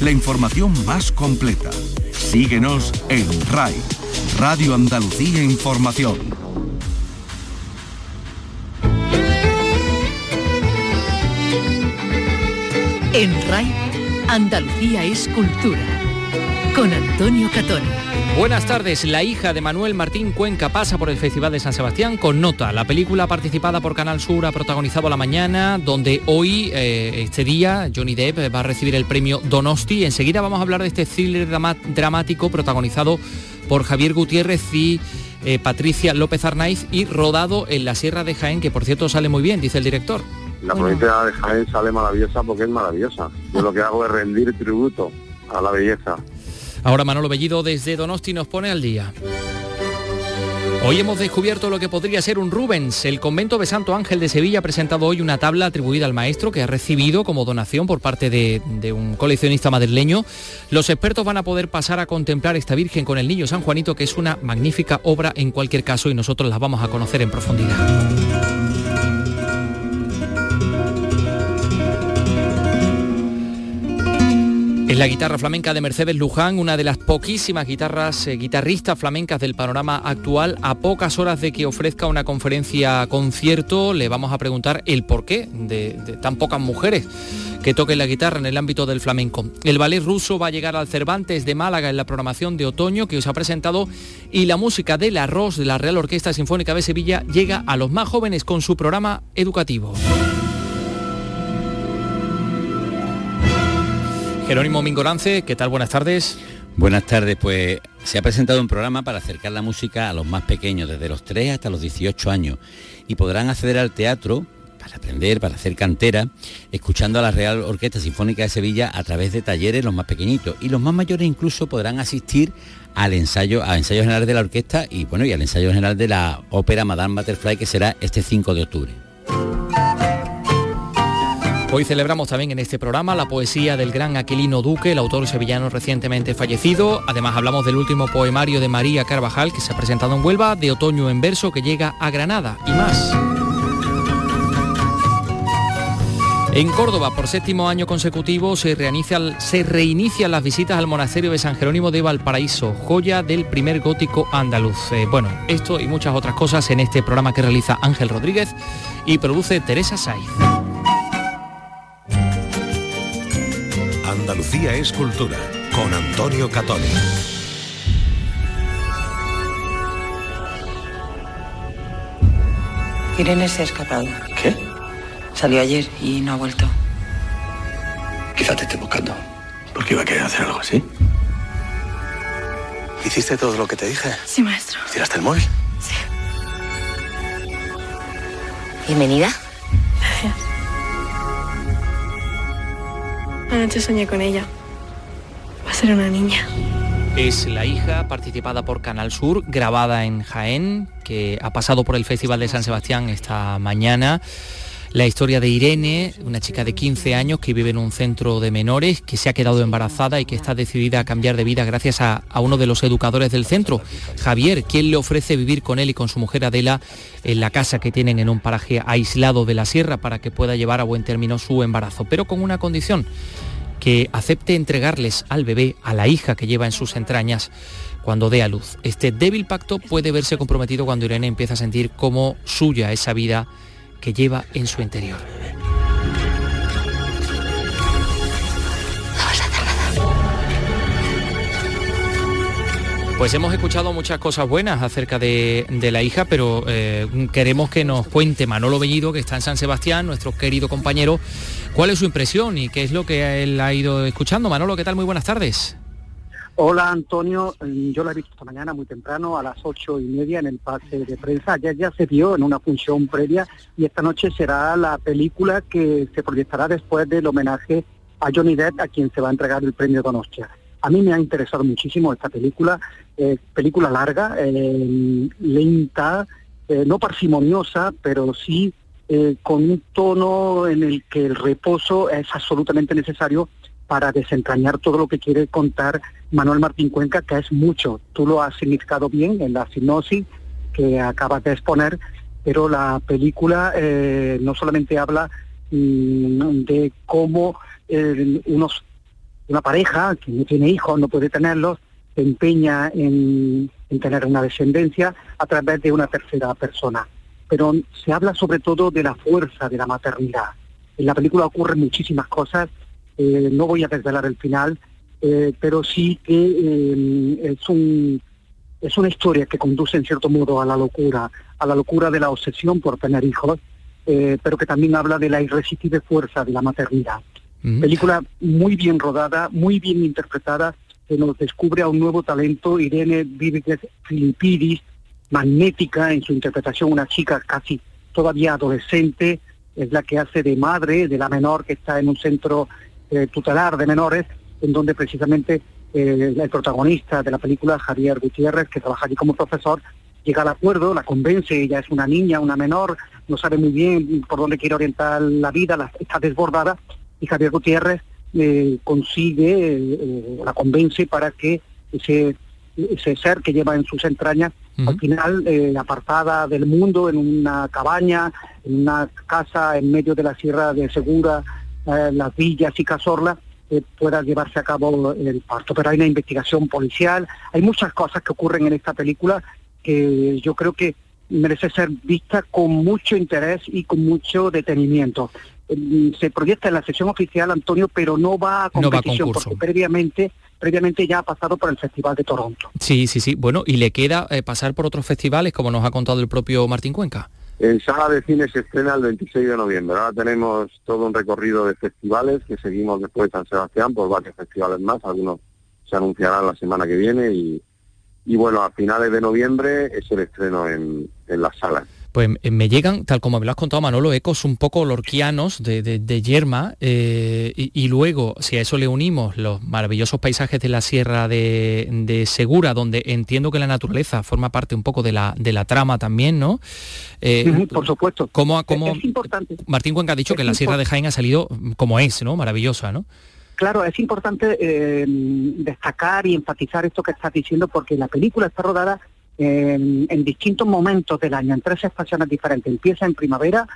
la información más completa. Síguenos en RAI, Radio Andalucía Información. En RAI, Andalucía es cultura. Con Antonio Catón. Buenas tardes. La hija de Manuel Martín Cuenca pasa por el Festival de San Sebastián con nota. La película participada por Canal Sur ha protagonizado La Mañana, donde hoy, eh, este día, Johnny Depp va a recibir el premio Donosti. Enseguida vamos a hablar de este thriller dramático protagonizado por Javier Gutiérrez y eh, Patricia López Arnaiz y rodado en la Sierra de Jaén, que por cierto sale muy bien, dice el director. La provincia de Jaén sale maravillosa porque es maravillosa. Yo lo que hago es rendir tributo a la belleza. Ahora Manolo Bellido desde Donosti nos pone al día. Hoy hemos descubierto lo que podría ser un Rubens. El convento de Santo Ángel de Sevilla ha presentado hoy una tabla atribuida al maestro que ha recibido como donación por parte de, de, un coleccionista madrileño. Los expertos van a poder pasar a contemplar esta Virgen con el Niño San Juanito, que es una magnífica obra en cualquier caso y nosotros las vamos a conocer en profundidad. Es la guitarra flamenca de Mercedes Luján, una de las poquísimas guitarras eh, guitarristas flamencas del panorama actual. A pocas horas de que ofrezca una conferencia concierto, le vamos a preguntar el porqué de, de tan pocas mujeres que toquen la guitarra en el ámbito del flamenco. El ballet ruso va a llegar al Cervantes de Málaga en la programación de otoño que os ha presentado y la música del arroz de la Real Orquesta Sinfónica de Sevilla llega a los más jóvenes con su programa educativo. Jerónimo Mingorance, ¿qué tal? Buenas tardes. Buenas tardes, pues se ha presentado un programa para acercar la música a los más pequeños, desde los 3 hasta los 18 años, y podrán acceder al teatro para aprender, para hacer cantera, escuchando a la Real Orquesta Sinfónica de Sevilla a través de talleres los más pequeñitos, y los más mayores incluso podrán asistir al ensayo, generales de la orquesta y bueno, y al ensayo general de la ópera Madame Butterfly que será este 5 de octubre. Hoy celebramos también en este programa la poesía del gran Aquilino Duque, el autor sevillano recientemente fallecido. Además hablamos del último poemario de María Carvajal que se ha presentado en Huelva, de Otoño en verso que llega a Granada y más. En Córdoba, por séptimo año consecutivo, se, se, reinician las visitas al monasterio de San Jerónimo de Valparaíso, joya del primer gótico andaluz. Eh, bueno, esto y muchas otras cosas en este programa que realiza Ángel Rodríguez y produce Teresa Saiz. Andalucía es cultura, con Antonio Catoni. Irene se ha escapado. ¿Qué? Salió ayer y no ha vuelto. Quizá te esté buscando. Porque iba a querer hacer algo así. ¿Hiciste todo lo que te dije? Sí, maestro. ¿Tiraste el móvil? Sí. Bienvenida. Gracias. Anoche soñé con ella. Va a ser una niña. Es la hija participada por Canal Sur, grabada en Jaén, que ha pasado por el Festival de San Sebastián esta mañana. La historia de Irene, una chica de 15 años que vive en un centro de menores, que se ha quedado embarazada y que está decidida a cambiar de vida gracias a, uno de los educadores del centro, Javier, quien le ofrece vivir con él y con su mujer Adela en la casa que tienen en un paraje aislado de la sierra para que pueda llevar a buen término su embarazo, pero con una condición que acepte entregarles al bebé, a la hija que lleva en sus entrañas, cuando dé a luz. Este débil pacto puede verse comprometido cuando Irene empieza a sentir como suya esa vida que lleva en su interior. Pues hemos escuchado muchas cosas buenas acerca de, de la hija, pero eh, queremos que nos cuente Manolo Bellido, que está en San Sebastián, nuestro querido compañero, cuál es su impresión y qué es lo que él ha ido escuchando. Manolo, ¿qué tal? Muy buenas tardes. Hola Antonio, yo la he visto esta mañana muy temprano a las ocho y media en el pase de prensa. Ayer ya se vio en una función previa y esta noche será la película que se proyectará después del homenaje a Johnny Depp, a quien se va a entregar el premio Donostia. A mí me ha interesado muchísimo esta película, eh, película larga, eh, lenta, eh, no parsimoniosa, pero sí con un tono en el que el reposo es absolutamente necesario para desentrañar todo lo que quiere contar Manuel Martín Cuenca, que es mucho. Tú lo has significado bien en la sinopsis que acabas de exponer, pero la película no solamente habla mmm, de cómo unos una pareja que no tiene hijos, no puede tenerlos, se empeña en tener una descendencia a través de una tercera persona. Pero se habla sobre todo de la fuerza de la maternidad. En la película ocurren muchísimas cosas, eh, no voy a desvelar el final, eh, pero sí que eh, es, un, es una historia que conduce en cierto modo a la locura, a la locura de la obsesión por tener hijos, pero que también habla de la irresistible fuerza de la maternidad. Película muy bien rodada, muy bien interpretada, que nos descubre a un nuevo talento, Irene Víguez Filipidis, magnética en su interpretación, una chica casi todavía adolescente, es la que hace de madre de la menor que está en un centro eh, tutelar de menores, en donde precisamente eh, el protagonista de la película, Javier Gutiérrez, que trabaja allí como profesor, llega al acuerdo, la convence, ella es una niña, una menor, no sabe muy bien por dónde quiere orientar la vida, está desbordada, y Javier Gutiérrez eh, consigue, la convence para que ese, ese ser que lleva en sus entrañas al final eh, apartada del mundo, en una cabaña, en una casa en medio de la Sierra de Segura, eh, las villas y Cazorla, eh, pueda llevarse a cabo el parto. Pero hay una investigación policial, hay muchas cosas que ocurren en esta película que yo creo que merece ser vista con mucho interés y con mucho detenimiento. Se proyecta en la sesión oficial, Antonio, pero no va a competición, porque previamente previamente ya ha pasado por el Festival de Toronto. Sí, sí, sí. Bueno, y le queda eh, pasar por otros festivales, como nos ha contado el propio Martín Cuenca. En sala de cine se estrena el 26 de noviembre. Ahora tenemos todo un recorrido de festivales que seguimos después de San Sebastián por varios festivales más. Algunos se anunciarán la semana que viene y, y bueno, a finales de noviembre es el estreno en, en las salas pues eh, me llegan, tal como me lo has contado Manolo, ecos un poco lorquianos de, de, Yerma eh, y, luego, si a eso le unimos los maravillosos paisajes de la Sierra de, Segura, donde entiendo que la naturaleza forma parte un poco de la, de la trama también, ¿no? Eh, por supuesto. ¿cómo, es importante. Martín Cuenca ha dicho que la Sierra de Jaén ha salido como es, ¿no? Maravillosa, ¿no? Claro, es importante destacar y enfatizar esto que estás diciendo porque la película está rodada en, distintos momentos del año, en tres estaciones diferentes. Empieza en primavera,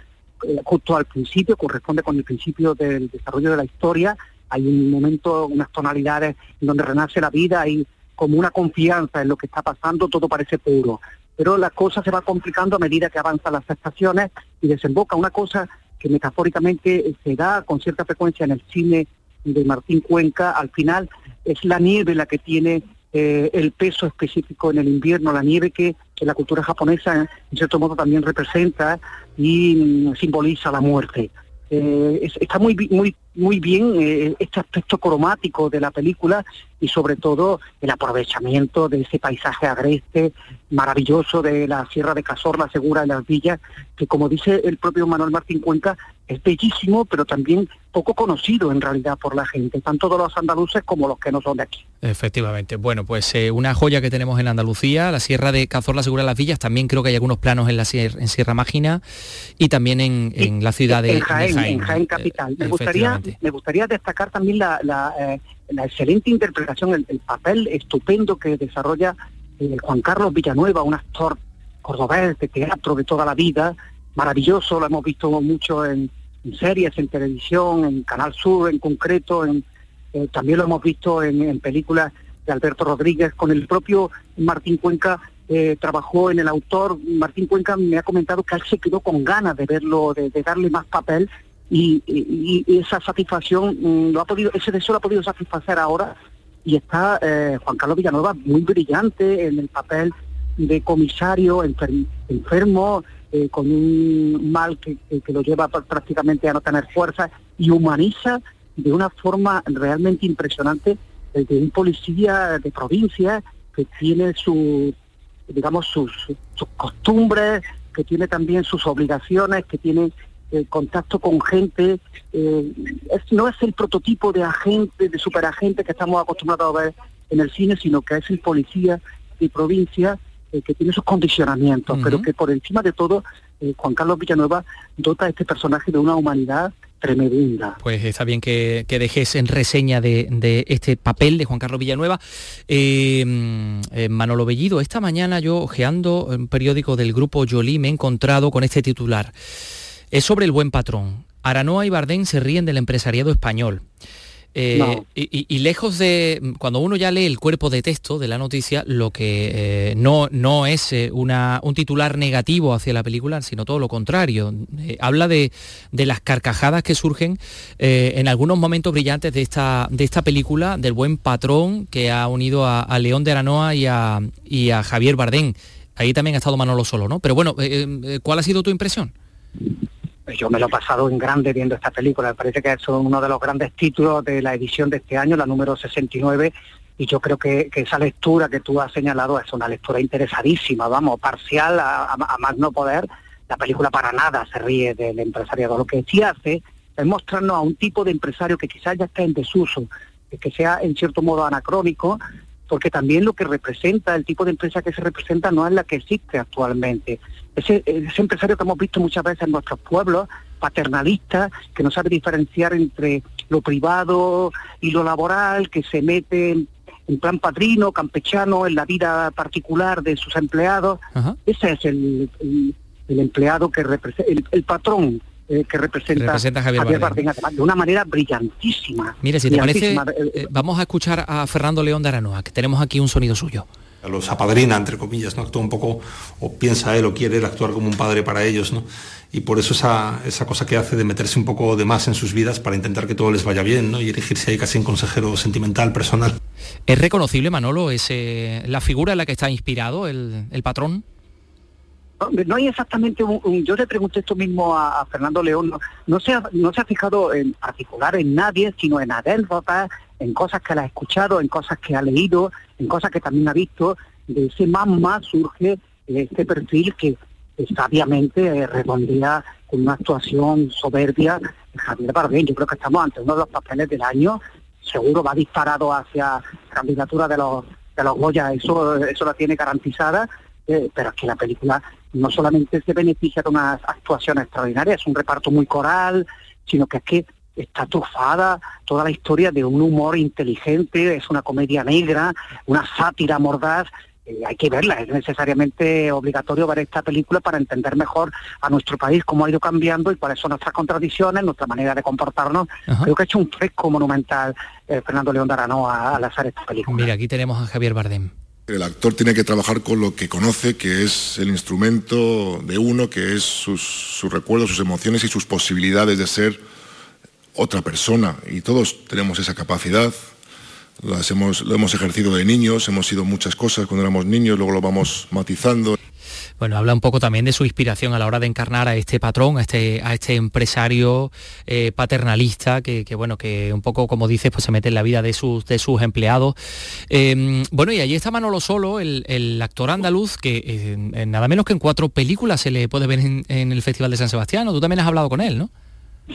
eh, justo al principio, corresponde con el principio del desarrollo de la historia. Hay un momento, unas tonalidades en donde renace la vida, hay como una confianza en lo que está pasando, todo parece puro. Pero la cosa se va complicando a medida que avanzan las estaciones y desemboca una cosa que metafóricamente se da con cierta frecuencia en el cine de Martín Cuenca, al final es la nieve la que tiene eh, el peso específico en el invierno, la nieve que, que, la cultura japonesa en cierto modo también representa y mm, simboliza la muerte. Eh, está muy, muy, muy bien eh, este aspecto cromático de la película y sobre todo el aprovechamiento de ese paisaje agreste maravilloso de la Sierra de Cazorla, Segura de las Villas, que como dice el propio Manuel Martín Cuenca, es bellísimo, pero también poco conocido en realidad por la gente, tanto de los andaluces como los que no son de aquí. Efectivamente. Bueno, pues eh, una joya que tenemos en Andalucía, la Sierra de Cazorla, Segura de las Villas, también creo que hay algunos planos en la sierra, en Sierra Mágina y también en, la ciudad de, Jaén, En Jaén capital. Me gustaría, me gustaría destacar también la, la, eh, excelente interpretación, el, papel estupendo que desarrolla eh, Juan Carlos Villanueva, un actor cordobés de teatro de toda la vida, maravilloso, lo hemos visto mucho en, series, en televisión, en Canal Sur en concreto, en, eh, también lo hemos visto en, películas de Alberto Rodríguez, con el propio Martín Cuenca eh, trabajó en el autor. Martín Cuenca me ha comentado que él se quedó con ganas de verlo, de, darle más papel y, esa satisfacción mm, lo ha podido, ese deseo lo ha podido satisfacer ahora y está eh, Juan Carlos Villanueva muy brillante en el papel de comisario enfermo, eh, con un mal que, lo lleva prácticamente a no tener fuerza y humaniza de una forma realmente impresionante el de un policía de provincia que tiene su digamos sus, costumbres, que tiene también sus obligaciones, que tiene eh, contacto con gente. Eh, no es el prototipo de agente, de superagente que estamos acostumbrados a ver en el cine, sino que es el policía de provincia eh, que tiene sus condicionamientos, pero que por encima de todo eh, Juan Carlos Villanueva dota a este personaje de una humanidad tremenda. Pues está bien que, dejes en reseña de, este papel de Juan Carlos Villanueva. Eh, Manolo Bellido, esta mañana yo, ojeando un periódico del grupo Jolie, me he encontrado con este titular. Es sobre el buen patrón. Aranoa y Bardén se ríen del empresariado español. Eh, y, lejos de, cuando uno ya lee el cuerpo de texto de la noticia, lo que eh, no, no es eh, una, un titular negativo hacia la película, sino todo lo contrario. habla de, las carcajadas que surgen en algunos momentos brillantes de esta, de esta película, del buen patrón que ha unido a, León de Aranoa y a, y a Javier Bardén. Ahí también ha estado Manolo Solo, ¿no? Pero bueno, ¿cuál ha sido tu impresión? Yo me lo he pasado en grande viendo esta película. Me parece que es uno de los grandes títulos de la edición de este año, la número 69, y yo creo que, esa lectura que tú has señalado es una lectura interesadísima, vamos, parcial a, más no poder. La película para nada se ríe del empresariado. Lo que sí hace es mostrarnos a un tipo de empresario que quizás ya está en desuso, que sea en cierto modo anacrónico, porque también lo que representa, el tipo de empresa que se representa no es la que existe actualmente. Ese, empresario que hemos visto muchas veces en nuestros pueblos, paternalista, que no sabe diferenciar entre lo privado y lo laboral, que se mete en, plan padrino, campechano, en la vida particular de sus empleados. Ese es el, empleado que representa, el patrón eh, que representa, Javier, Bardem. de una manera brillantísima. Mire, si te parece, eh, eh, vamos a escuchar a Fernando León de Aranoa, que tenemos aquí un sonido suyo. Los apadrina, entre comillas, ¿no? Actúa un poco, o piensa él, o quiere actuar como un padre para ellos, ¿no? Y por eso esa, esa cosa que hace de meterse un poco de más en sus vidas para intentar que todo les vaya bien, ¿no? Y erigirse ahí casi en consejero sentimental, personal. ¿Es reconocible, Manolo, ese, la figura en la que está inspirado el, el patrón? No hay exactamente un, yo le pregunté esto mismo a, Fernando León, no, se ha, no se ha fijado en particular en nadie, sino en anécdotas, en cosas que ha escuchado, en cosas que ha leído, en cosas que también ha visto, de ese más más surge este perfil que sabiamente eh, redondea con una actuación soberbia Javier Bardem. Yo creo que estamos ante uno de los papeles del año, seguro va disparado hacia la candidatura de los de los Goya, eso, eso la tiene garantizada, eh, pero es que la película no solamente se beneficia de unas actuaciones extraordinarias, es un reparto muy coral, sino que es que está trufada toda la historia de un humor inteligente, es una comedia negra, una sátira mordaz. Eh, hay que verla, es necesariamente obligatorio ver esta película para entender mejor a nuestro país, cómo ha ido cambiando y cuáles son nuestras contradicciones, nuestra manera de comportarnos. Creo que ha hecho un fresco monumental eh, Fernando León de Aranoa al hacer esta película. Mira, aquí tenemos a Javier Bardem. El actor tiene que trabajar con lo que conoce, que es el instrumento de uno, que es sus, recuerdos, sus emociones y sus posibilidades de ser otra persona. Y todos tenemos esa capacidad. Las hemos, lo hemos ejercido de niños, hemos sido muchas cosas cuando éramos niños, luego lo vamos matizando. Bueno, habla un poco también de su inspiración a la hora de encarnar a este patrón, a este, a este empresario eh, paternalista que, bueno, que un poco, como dices, pues se mete en la vida de sus, de sus empleados. Em, bueno, y allí está Manolo Solo, el, actor andaluz, que nada menos que en cuatro películas se le puede ver en, el Festival de San Sebastián. Tú también has hablado con él, ¿no?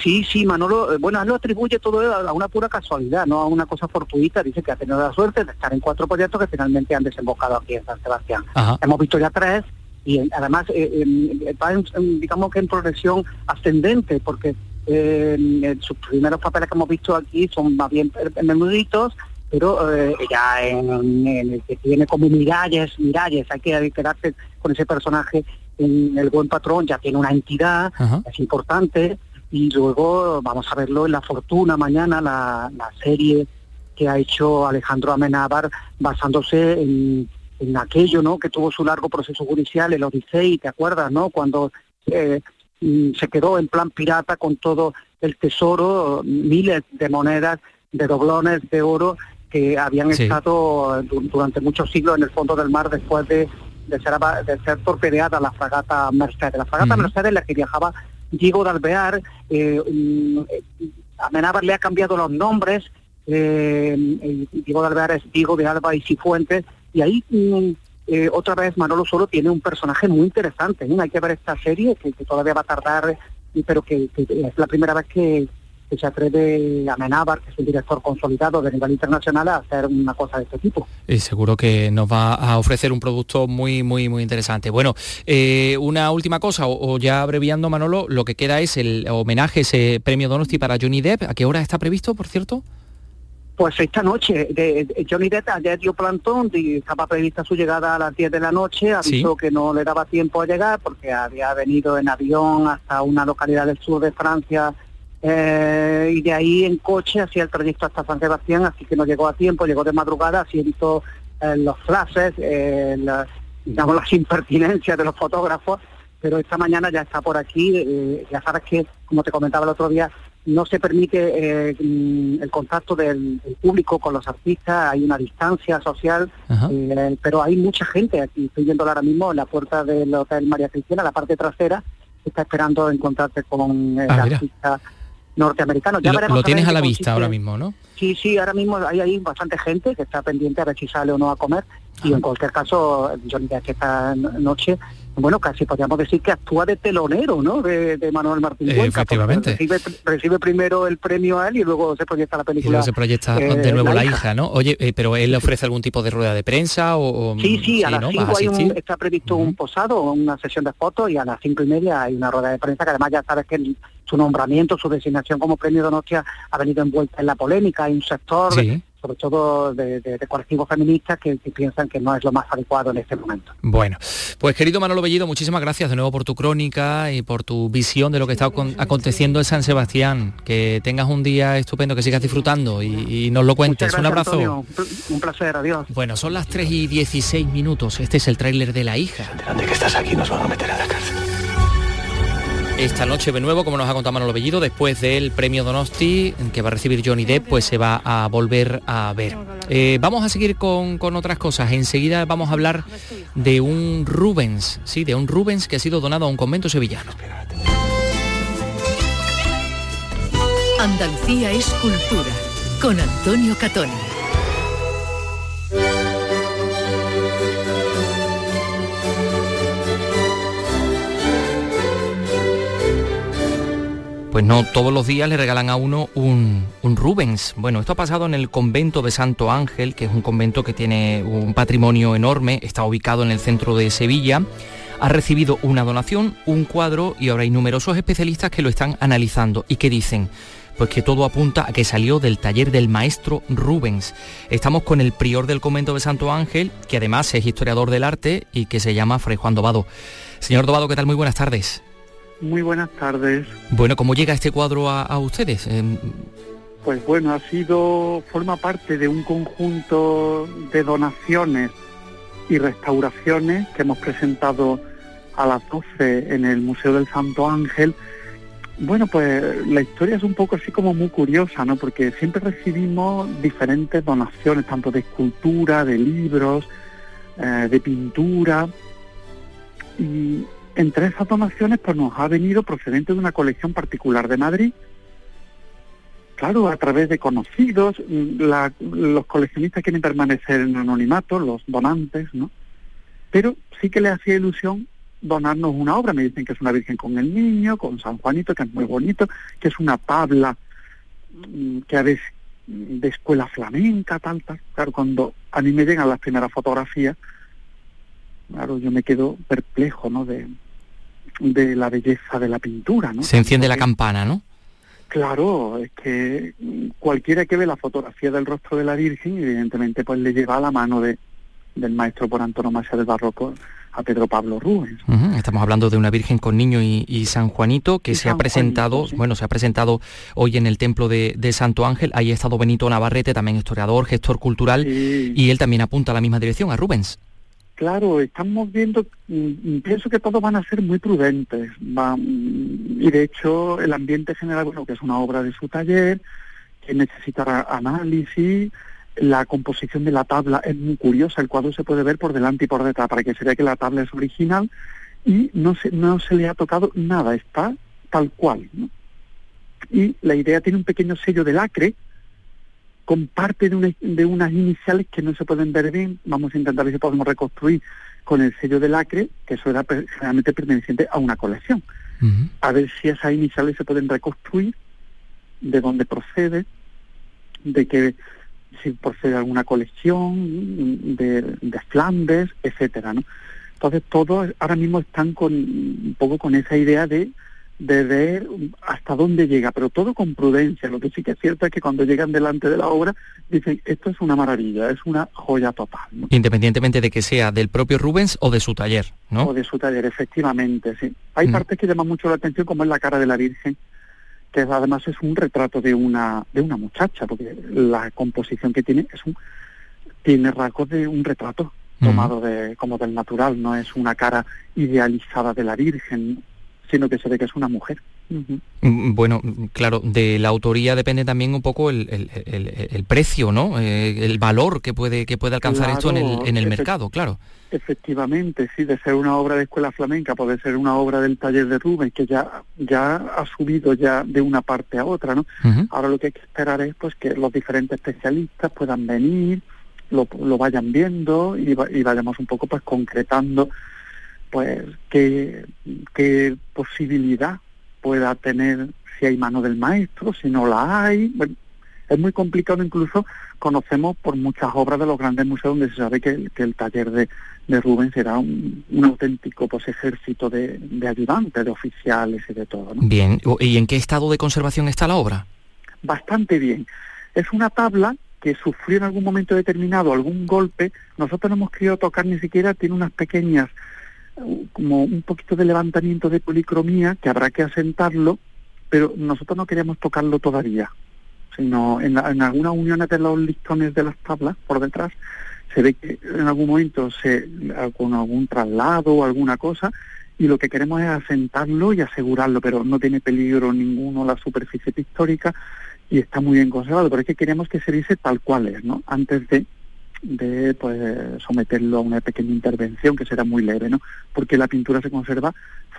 Sí, sí, Manolo, eh, bueno, él lo atribuye todo a una pura casualidad, no a una cosa fortuita. Dice que ha tenido la suerte de estar en cuatro proyectos que finalmente han desembocado aquí en San Sebastián. Hemos visto ya tres y además eh, va digamos que en progresión ascendente porque eh, sus primeros papeles que hemos visto aquí son más bien menuditos pero eh, ya en, el que tiene como miralles, miralles, hay que quedarse con ese personaje en El Buen Patrón, ya tiene una entidad, es importante, y luego vamos a verlo en La Fortuna mañana, la, la serie que ha hecho Alejandro Amenábar basándose en, en aquello, ¿no? Que tuvo su largo proceso judicial, el Odisei, ¿te acuerdas, no? Cuando eh, mm, se quedó en plan pirata con todo el tesoro, miles de monedas, de doblones de oro que habían estado durante muchos siglos en el fondo del mar después de, de, ser, de ser torpedeada la fragata Mercedes. La fragata Mercedes en la que viajaba Diego de Alvear, eh, mm, eh le ha cambiado los nombres, eh, Diego de Alvear es Diego de Alba y Cifuentes, y ahí mm, eh, otra vez Manolo Solo tiene un personaje muy interesante. Hay que ver esta serie, que, todavía va a tardar, pero que, es la primera vez que, se atreve a Menábar, que es un director consolidado de nivel internacional, a hacer una cosa de este tipo. Y seguro que nos va a ofrecer un producto muy, muy, muy interesante. Bueno, eh, una última cosa, o, ya abreviando Manolo, lo que queda es el homenaje, ese premio Donosti para Johnny Depp. ¿A qué hora está previsto, por cierto? Pues esta noche, de, Johnny Depp ayer dio plantón, y estaba prevista su llegada a las 10 de la noche, avisó que no le daba tiempo a llegar porque había venido en avión hasta una localidad del sur de Francia eh, y de ahí en coche hacía el trayecto hasta San Sebastián, así que no llegó a tiempo, llegó de madrugada, así eh, los flashes, eh, las, digamos las impertinencias de los fotógrafos, pero esta mañana ya está por aquí, ya sabes que, como te comentaba el otro día, no se permite mm, el contacto del, público con los artistas, hay una distancia social, pero hay mucha gente aquí, estoy viendo ahora mismo en la puerta del Hotel María Cristina, la parte trasera, está esperando encontrarse con el ah, artista norteamericano. Ya lo, tienes a la vista ahora mismo, ¿no? Sí, sí, ahora mismo hay ahí bastante gente que está pendiente a ver si sale o no a comer. Y en cualquier caso, yo diría que esta noche bueno, casi podríamos decir que actúa de telonero, ¿no? De, Manuel Martín Efectivamente. Recibe, primero el premio a él y luego se proyecta la película. Y luego se proyecta eh, de nuevo la, hija. ¿no? Oye, eh, pero él le ofrece algún tipo de rueda de prensa o... sí, sí, a las 5 está previsto un posado, una sesión de fotos y a las cinco y media hay una rueda de prensa que además ya sabes que su nombramiento, su designación como premio de Donostia ha venido envuelta en la polémica, hay un sector sobre todo de, de, colectivos feministas que, piensan que no es lo más adecuado en este momento. Bueno, pues querido Manolo Bellido, muchísimas gracias de nuevo por tu crónica y por tu visión de lo que está aconteciendo en San Sebastián. Que tengas un día estupendo, que sigas disfrutando y, nos lo cuentes. un abrazo. un placer, adiós. Bueno, son las 3 y 16 minutos. Este es el tráiler de la hija. De que estás aquí nos van a meter a la cárcel esta noche de nuevo, como nos ha contado Manolo Bellido, después del premio Donosti que va a recibir Johnny Depp, pues se va a volver a ver. Eh, vamos a seguir con, con, otras cosas. Enseguida vamos a hablar de un Rubens, sí, de un Rubens que ha sido donado a un convento sevillano. Andalucía es cultura, con Antonio Catoni. Pues no todos los días le regalan a uno un, Rubens. Bueno, esto ha pasado en el convento de Santo Ángel, que es un convento que tiene un patrimonio enorme, está ubicado en el centro de Sevilla. Ha recibido una donación, un cuadro y ahora hay numerosos especialistas que lo están analizando y que dicen, pues que todo apunta a que salió del taller del maestro Rubens. Estamos con el prior del convento de Santo Ángel, que además es historiador del arte y que se llama Fray Juan Dobado. Señor Dobado, ¿qué tal? Muy buenas tardes. Muy buenas tardes. Bueno, ¿cómo llega este cuadro a, ustedes? Em, pues bueno, ha sido, forma parte de un conjunto de donaciones y restauraciones que hemos presentado a las 12 en el Museo del Santo Ángel. Bueno, pues la historia es un poco así como muy curiosa, ¿no? Porque siempre recibimos diferentes donaciones, tanto de escultura, de libros, eh, de pintura. Y entre esas donaciones pues nos ha venido procedente de una colección particular de Madrid. Claro, a través de conocidos, los coleccionistas quieren permanecer en anonimato, los donantes, ¿no? Pero sí que le hacía ilusión donarnos una obra. Me dicen que es una Virgen con el Niño, con San Juanito, que es muy bonito, que es una tabla mm, que a veces de escuela flamenca, tal, tal. Claro, cuando a mí me llegan las primeras fotografías, claro, yo me quedo perplejo, ¿no? De, de la belleza de la pintura, ¿no? Se enciende la campana, ¿no? Claro, es que cualquiera que ve la fotografía del rostro de la Virgen, evidentemente pues le lleva a la mano de, del maestro por antonomasia del barroco a Pedro Pablo Rubens. Estamos hablando de una Virgen con niño y, San Juanito que se ha presentado, bueno, se ha presentado hoy en el templo de, Santo Ángel. Ahí ha estado Benito Navarrete, también historiador, gestor cultural, y él también apunta a la misma dirección, a Rubens. Claro, estamos viendo, mm, pienso que todos van a ser muy prudentes. Mm, y de hecho, el ambiente general, bueno, que es una obra de su taller, que necesitará análisis, la composición de la tabla es muy curiosa, el cuadro se puede ver por delante y por detrás, para que se vea que la tabla es original, y no se, no se le ha tocado nada, está tal cual. Y la idea tiene un pequeño sello de lacre, con parte de, de, unas iniciales que no se pueden ver bien. Vamos a intentar ver si podemos reconstruir con el sello del acre, que eso era generalmente perteneciente a una colección. A ver si esas iniciales se pueden reconstruir, de dónde procede, de que si procede de alguna colección, de, de Flandes, etcétera, ¿no? Entonces todos ahora mismo están con un poco con esa idea de de ver hasta dónde llega, pero todo con prudencia. Lo que sí que es cierto es que cuando llegan delante de la obra dicen, esto es una maravilla, es una joya total. Independientemente de que sea del propio Rubens o de su taller, ¿no? O de su taller, efectivamente, sí. Hay mm. partes que llaman mucho la atención, como es la cara de la Virgen, que además es un retrato de una de una muchacha, porque la composición que tiene es un tiene rasgos de un retrato tomado de como del natural, no es una cara idealizada de la Virgen, sino que se ve que es una mujer. Mm, bueno, claro, de la autoría depende también un poco el, precio, ¿no? Eh, el valor que puede que puede alcanzar esto en el, en el mercado, claro. Efectivamente, sí, de ser una obra de escuela flamenca puede ser una obra del taller de Rubens que ya ya ha subido ya de una parte a otra, ¿no? Ahora lo que hay que esperar es pues que los diferentes especialistas puedan venir, lo, lo vayan viendo y, y vayamos un poco pues concretando pues qué, qué posibilidad pueda tener si hay mano del maestro, si no la hay. Bueno, es muy complicado, incluso conocemos por muchas obras de los grandes museos donde se sabe que, el taller de, de Rubens será un, auténtico pues, ejército de, ayudantes, de oficiales y de todo. Bien, ¿y en qué estado de conservación está la obra? Bastante bien. Es una tabla que sufrió en algún momento determinado algún golpe. Nosotros no hemos querido tocar ni siquiera, tiene unas pequeñas como un poquito de levantamiento de policromía que habrá que asentarlo, pero nosotros no queríamos tocarlo todavía, sino en, en algunas uniones de los listones de las tablas por detrás se ve que en algún momento se con algún traslado o alguna cosa y lo que queremos es asentarlo y asegurarlo, pero no tiene peligro ninguno la superficie pictórica y está muy bien conservado, pero es que queremos que se dice tal cual es, ¿no? Antes de de pues someterlo a una pequeña intervención que será muy leve, ¿no? Porque la pintura se conserva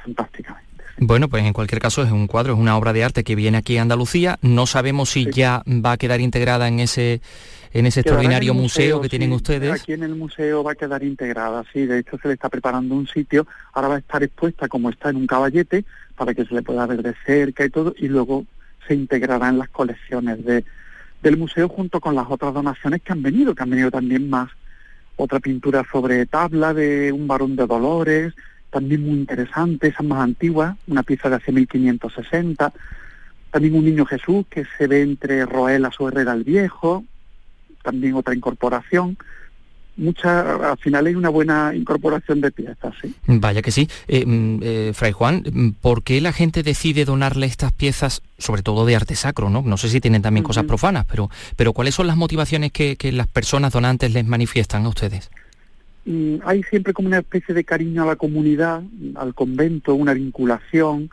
fantásticamente. Bueno, pues en cualquier caso es un cuadro, es una obra de arte que viene aquí a Andalucía. No sabemos si ya va a quedar integrada en ese en ese extraordinario museo, que tienen ustedes. Aquí en el museo va a quedar integrada, sí. De hecho se le está preparando un sitio. Ahora va a estar expuesta como está en un caballete para que se le pueda ver de cerca y todo. Y luego se integrará en las colecciones de, del museo junto con las otras donaciones que han venido, que han venido también más. Otra pintura sobre tabla de un varón de Dolores, también muy interesante, esa más antigua, una pieza de hace 1560, también un niño Jesús que se ve entre Roel su Herrera el Viejo, también otra incorporación, mucha, al final hay una buena incorporación de piezas. ¿sí? Vaya que sí. Eh, mm, eh, Fray Juan, mm, ¿por qué la gente decide donarle estas piezas, sobre todo de arte sacro? No, no sé si tienen también cosas profanas, pero, pero ¿cuáles son las motivaciones que, las personas donantes les manifiestan a ustedes? Mm, hay siempre como una especie de cariño a la comunidad, al convento, una vinculación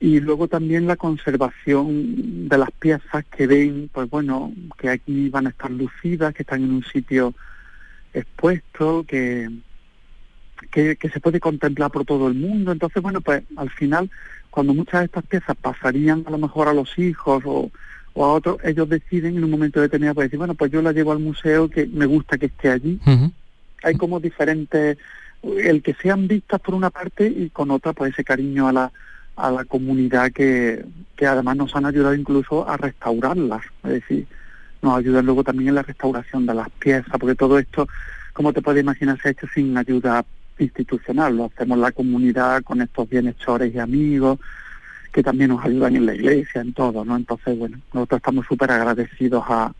y luego también la conservación de las piezas que ven, pues bueno, que aquí van a estar lucidas, que están en un sitio expuesto, que, que, se puede contemplar por todo el mundo. Entonces, bueno, pues al final, cuando muchas de estas piezas pasarían a lo mejor a los hijos o, o a otros, ellos deciden en un momento determinado pues decir, bueno, pues yo la llevo al museo que me gusta que esté allí. Hay como diferentes, el que sean vistas por una parte y con otra, pues ese cariño a la, a la comunidad que, que además nos han ayudado incluso a restaurarlas. Es decir, nos ayudan luego también en la restauración de las piezas, porque todo esto, como te puedes imaginar, se ha hecho sin ayuda institucional, lo hacemos la comunidad con estos bienhechores y amigos que también nos ayudan en la iglesia, en todo, ¿no? Entonces, bueno, nosotros estamos súper agradecidos a,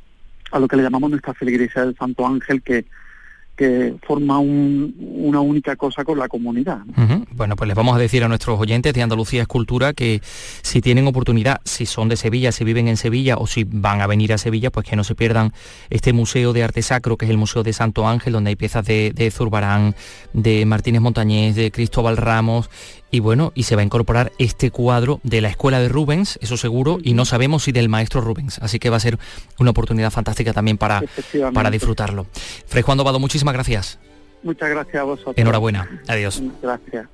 a lo que le llamamos nuestra feligresía del Santo Ángel, que, que forma una única cosa con la comunidad. Bueno, pues les vamos a decir a nuestros oyentes de Andalucía Escultura que si tienen oportunidad, si son de Sevilla, si viven en Sevilla o si van a venir a Sevilla, pues que no se pierdan este Museo de Arte Sacro, que es el Museo de Santo Ángel, donde hay piezas de, de Zurbarán, de Martínez Montañés, de Cristóbal Ramos y bueno, y se va a incorporar este cuadro de la escuela de Rubens, eso seguro, y no sabemos si del maestro Rubens. Así que va a ser una oportunidad fantástica también para, para disfrutarlo. Fray Juan Dobado, muchísimas gracias. Muchas gracias a vosotros. Enhorabuena. Adiós. Gracias.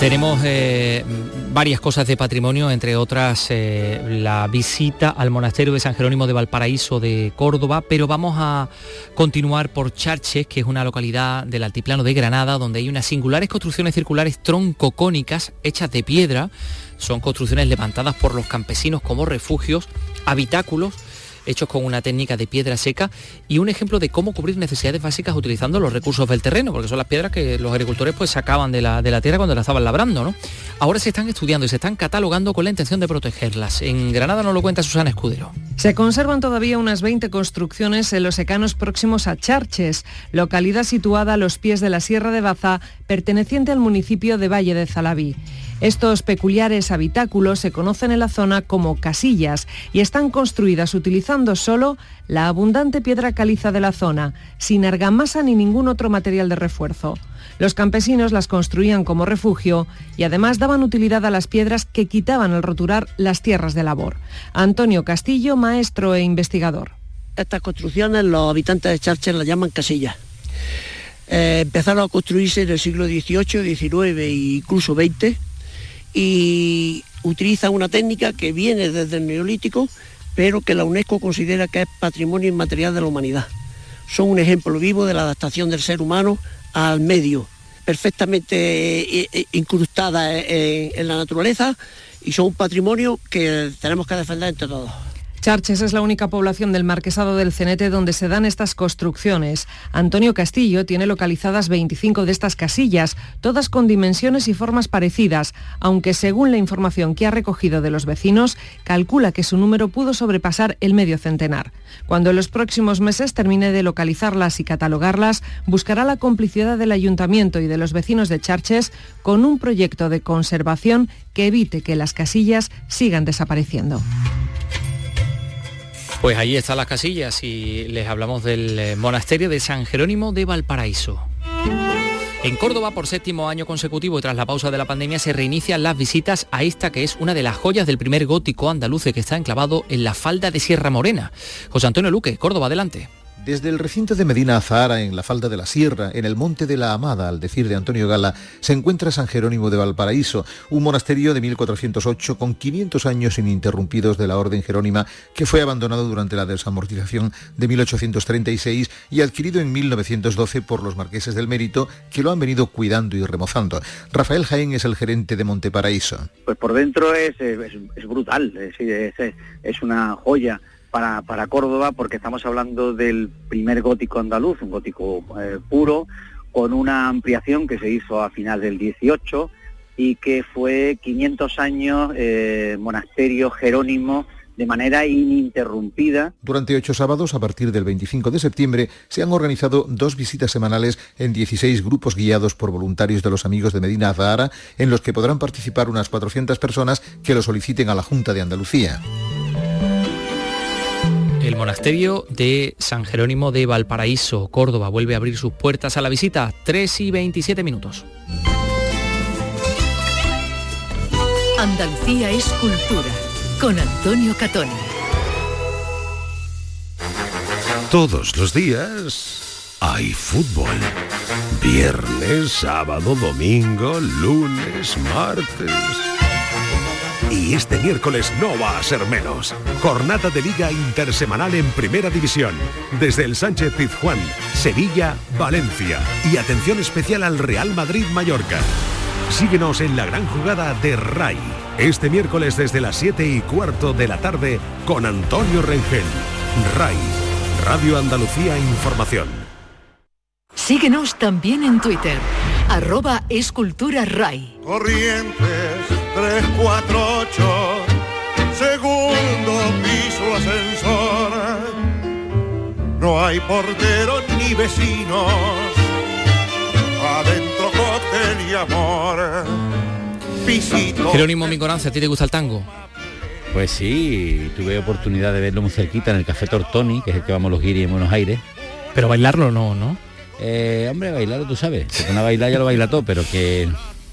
Tenemos eh, varias cosas de patrimonio, entre otras eh, la visita al monasterio de San Jerónimo de Valparaíso de Córdoba, pero vamos a continuar por Charches, que es una localidad del altiplano de Granada, donde hay unas singulares construcciones circulares troncocónicas hechas de piedra. Son construcciones levantadas por los campesinos como refugios, habitáculos hechos con una técnica de piedra seca y un ejemplo de cómo cubrir necesidades básicas utilizando los recursos del terreno, porque son las piedras que los agricultores pues sacaban de la, de la tierra cuando la estaban labrando. ¿no? Ahora se están estudiando y se están catalogando con la intención de protegerlas. En Granada nos lo cuenta Susana Escudero. Se conservan todavía unas 20 construcciones en los secanos próximos a Charches, localidad situada a los pies de la Sierra de Baza, perteneciente al municipio de Valle de Zalaví. Estos peculiares habitáculos se conocen en la zona como casillas y están construidas utilizando solo la abundante piedra caliza de la zona, sin argamasa ni ningún otro material de refuerzo. Los campesinos las construían como refugio y además daban utilidad a las piedras que quitaban al roturar las tierras de labor. Antonio Castillo, maestro e investigador. Estas construcciones los habitantes de Charches las llaman casillas. Eh, empezaron a construirse en el siglo XVIII, XIX e incluso XX y utilizan una técnica que viene desde el Neolítico, pero que la UNESCO considera que es patrimonio inmaterial de la humanidad. Son un ejemplo vivo de la adaptación del ser humano al medio, perfectamente eh, eh, incrustada en la naturaleza y son un patrimonio que tenemos que defender entre todos. Charches es la única población del Marquesado del Cenete donde se dan estas construcciones. Antonio Castillo tiene localizadas 25 de estas casillas, todas con dimensiones y formas parecidas, aunque según la información que ha recogido de los vecinos, calcula que su número pudo sobrepasar el medio centenar. Cuando en los próximos meses termine de localizarlas y catalogarlas, buscará la complicidad del ayuntamiento y de los vecinos de Charches con un proyecto de conservación que evite que las casillas sigan desapareciendo. Pues ahí están las casillas y les hablamos del eh, monasterio de San Jerónimo de Valparaíso. En Córdoba, por séptimo año consecutivo y tras la pausa de la pandemia, se reinician las visitas a esta que es una de las joyas del primer gótico andaluce que está enclavado en la falda de Sierra Morena. José Antonio Luque, Córdoba, adelante. Desde el recinto de Medina Azahara, en la falda de la Sierra, en el Monte de la Amada, al decir de Antonio Gala, se encuentra San Jerónimo de Valparaíso, un monasterio de 1408 con 500 años ininterrumpidos de la Orden Jerónima que fue abandonado durante la desamortización de 1836 y adquirido en 1912 por los marqueses del Mérito que lo han venido cuidando y remozando. Rafael Jaén es el gerente de Monteparaíso. Pues por dentro es, brutal, es, es una joya para, para Córdoba porque estamos hablando del primer gótico andaluz, un gótico eh, puro, con una ampliación que se hizo a final del 18 y que fue 500 años eh, monasterio jerónimo de manera ininterrumpida. Durante ocho sábados, a partir del 25 de septiembre, se han organizado dos visitas semanales en 16 grupos guiados por voluntarios de los amigos de Medina Azahara, en los que podrán participar unas 400 personas que lo soliciten a la Junta de Andalucía el monasterio de San Jerónimo de Valparaíso, Córdoba, vuelve a abrir sus puertas a la visita. 3 y 27 minutos. Andalucía es cultura, con Antonio Catón. Todos los días hay fútbol. Viernes, sábado, domingo, lunes, martes. Y este miércoles no va a ser menos. Jornada de Liga Intersemanal en Primera División. Desde el Sánchez Pizjuán, Sevilla, Valencia. Y atención especial al Real Madrid Mallorca. Síguenos en la gran jugada de RAI. Este miércoles desde las 7 y cuarto de la tarde con Antonio Rengel. RAI. Radio Andalucía Información. Síguenos también en Twitter. Arroba Escultura RAI. Corrientes 348, segundo piso ascensor. No hay porteros ni vecinos, adentro cóctel y amor. Pisito. Jerónimo Mingoranza, ¿a ti te gusta el tango? Pues sí, tuve oportunidad de verlo muy cerquita en el Café Tortoni, que es el que vamos los guiris en Buenos Aires. Pero bailarlo no, ¿no? Eh, hombre, bailarlo tú sabes. Si pone a bailar ya lo baila todo, pero que...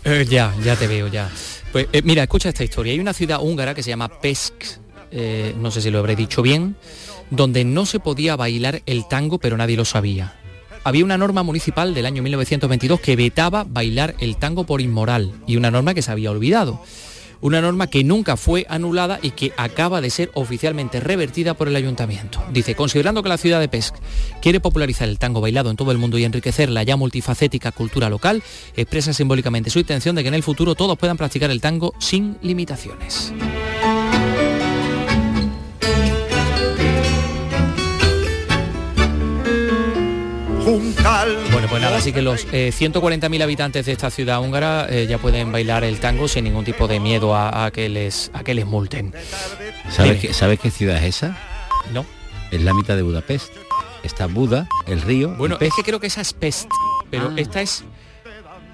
Eh, ya, ya te veo, ya. Pues eh, mira, escucha esta historia. Hay una ciudad húngara que se llama Pesk, eh, no sé si lo habré dicho bien, donde no se podía bailar el tango, pero nadie lo sabía. Había una norma municipal del año 1922 que vetaba bailar el tango por inmoral y una norma que se había olvidado una norma que nunca fue anulada y que acaba de ser oficialmente revertida por el ayuntamiento. Dice, considerando que la ciudad de Pesc quiere popularizar el tango bailado en todo el mundo y enriquecer la ya multifacética cultura local, expresa simbólicamente su intención de que en el futuro todos puedan practicar el tango sin limitaciones. Bueno, pues nada, así que los 140.000 habitantes de esta ciudad húngara ya pueden bailar el tango sin ningún tipo de miedo a, que, les, a que les multen. ¿Sabes qué, ¿Sabes qué ciudad es esa? No. Es la mitad de Budapest. Está Buda, el río. Bueno, es que creo que esa es Pest, pero Ah. esta es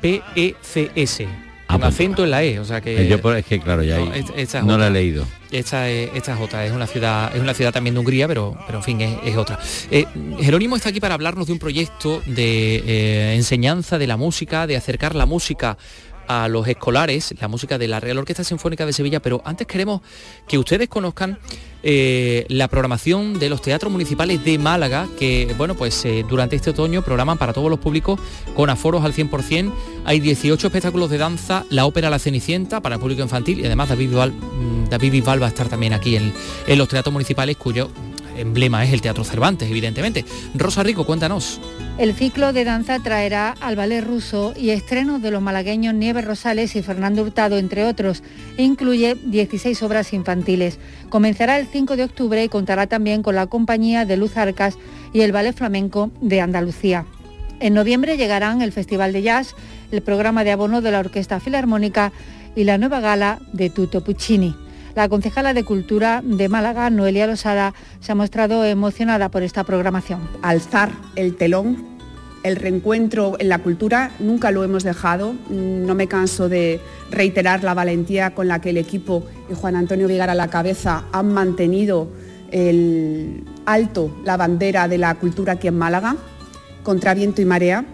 P-E-C-S. Ah, con pues- acento en la E, o sea que... Yo por- es que claro, ya No, ahí esta- esta es no la he leído. Esta es, esta es otra, es una ciudad, es una ciudad también de Hungría, pero, pero en fin, es, es otra. Eh, Jerónimo está aquí para hablarnos de un proyecto de eh, enseñanza de la música, de acercar la música a los escolares, la música de la Real Orquesta Sinfónica de Sevilla, pero antes queremos que ustedes conozcan eh, la programación de los teatros municipales de Málaga, que bueno, pues eh, durante este otoño programan para todos los públicos con aforos al 100%. Hay 18 espectáculos de danza, la ópera La Cenicienta para el público infantil y además David Bisbal, mm, David va a estar también aquí en, en los teatros municipales cuyo emblema es el Teatro Cervantes, evidentemente. Rosa Rico, cuéntanos. El ciclo de danza traerá al ballet ruso y estrenos de los malagueños Nieves Rosales y Fernando Hurtado, entre otros, e incluye 16 obras infantiles. Comenzará el 5 de octubre y contará también con la compañía de Luz Arcas y el Ballet Flamenco de Andalucía. En noviembre llegarán el Festival de Jazz, el programa de abono de la Orquesta Filarmónica y la nueva gala de Tuto Puccini. La concejala de Cultura de Málaga, Noelia Losada, se ha mostrado emocionada por esta programación. alzar el telón, el reencuentro en la cultura, nunca lo hemos dejado. No me canso de reiterar la valentía con la que el equipo y Juan Antonio Vigara a la cabeza han mantenido el alto la bandera de la cultura aquí en Málaga, contra viento y marea.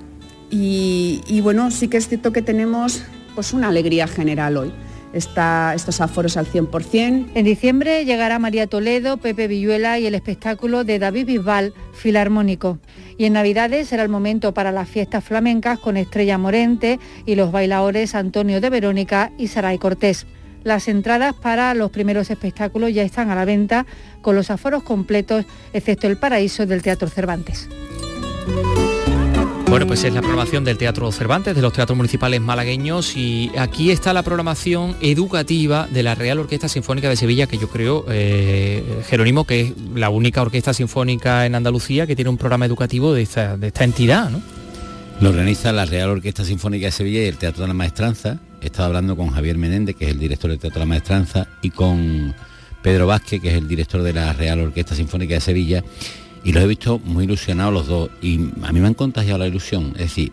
Y, y bueno, sí que es cierto que tenemos pues una alegría general hoy. Estos aforos al 100%. En diciembre llegará María Toledo, Pepe Villuela y el espectáculo de David Bisbal, Filarmónico. Y en Navidades será el momento para las fiestas flamencas con Estrella Morente y los bailadores Antonio de Verónica y Saray Cortés. Las entradas para los primeros espectáculos ya están a la venta con los aforos completos, excepto el paraíso del Teatro Cervantes. Bueno, pues es la programación del Teatro Cervantes, de los teatros municipales malagueños y aquí está la programación educativa de la Real Orquesta Sinfónica de Sevilla, que yo creo, eh, Jerónimo, que es la única orquesta sinfónica en Andalucía que tiene un programa educativo de esta, entidad, ¿no? Lo organiza la Real Orquesta Sinfónica de Sevilla y el Teatro de la Maestranza. He estado hablando con Javier Menéndez, que es el director del Teatro de la Maestranza, y con Pedro Vázquez, que es el director de la Real Orquesta Sinfónica de Sevilla, y los he visto muy ilusionados los dos. Y a mí me han contagiado la ilusión. Es decir,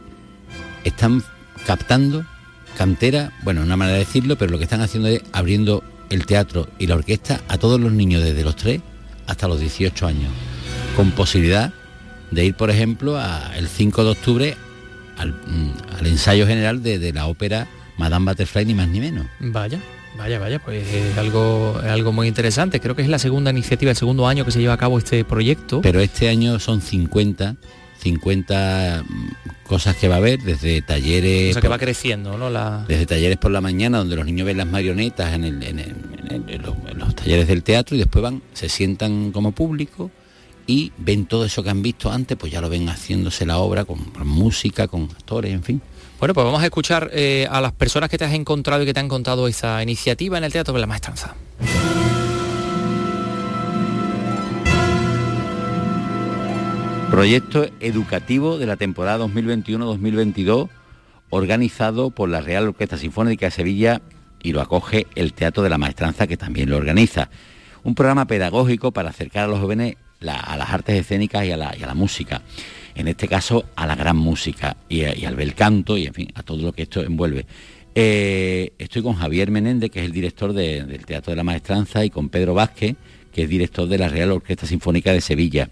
están captando cantera, bueno, una manera de decirlo, pero lo que están haciendo es abriendo el teatro y la orquesta a todos los niños desde los 3 hasta los 18 años, con posibilidad de ir, por ejemplo, a- el 5 de octubre al, mm, ensayo general de la ópera Madame Butterfly, ni más ni menos. Vaya, vaya, vaya, pues es algo, es algo muy interesante. Creo que es la segunda iniciativa, el segundo año que se lleva a cabo este proyecto. Pero este año son 50, 50 mm, cosas que va a haber, desde talleres... o sea que por- va creciendo, ¿no? La... desde talleres por la mañana donde los niños ven las marionetas en, el- en el- en el- en los, talleres del teatro y después van, se sientan como público y ven todo eso que han visto antes, pues ya lo ven haciéndose la obra con, con música, con actores, en fin. Bueno, pues vamos a escuchar eh, a las personas que te has encontrado y que te han contado esta iniciativa en el Teatro de la Maestranza. Proyecto educativo de la temporada 2021-2022 organizado por la Real Orquesta Sinfónica de Sevilla y lo acoge el Teatro de la Maestranza que también lo organiza. Un programa pedagógico para acercar a los jóvenes a las artes escénicas y a la música. En este caso a la gran música y, a- y al bel canto y en fin a todo lo que esto envuelve. Eh, estoy con Javier Menéndez, que es el director de- del Teatro de la Maestranza, y con Pedro Vázquez, que es director de la Real Orquesta Sinfónica de Sevilla.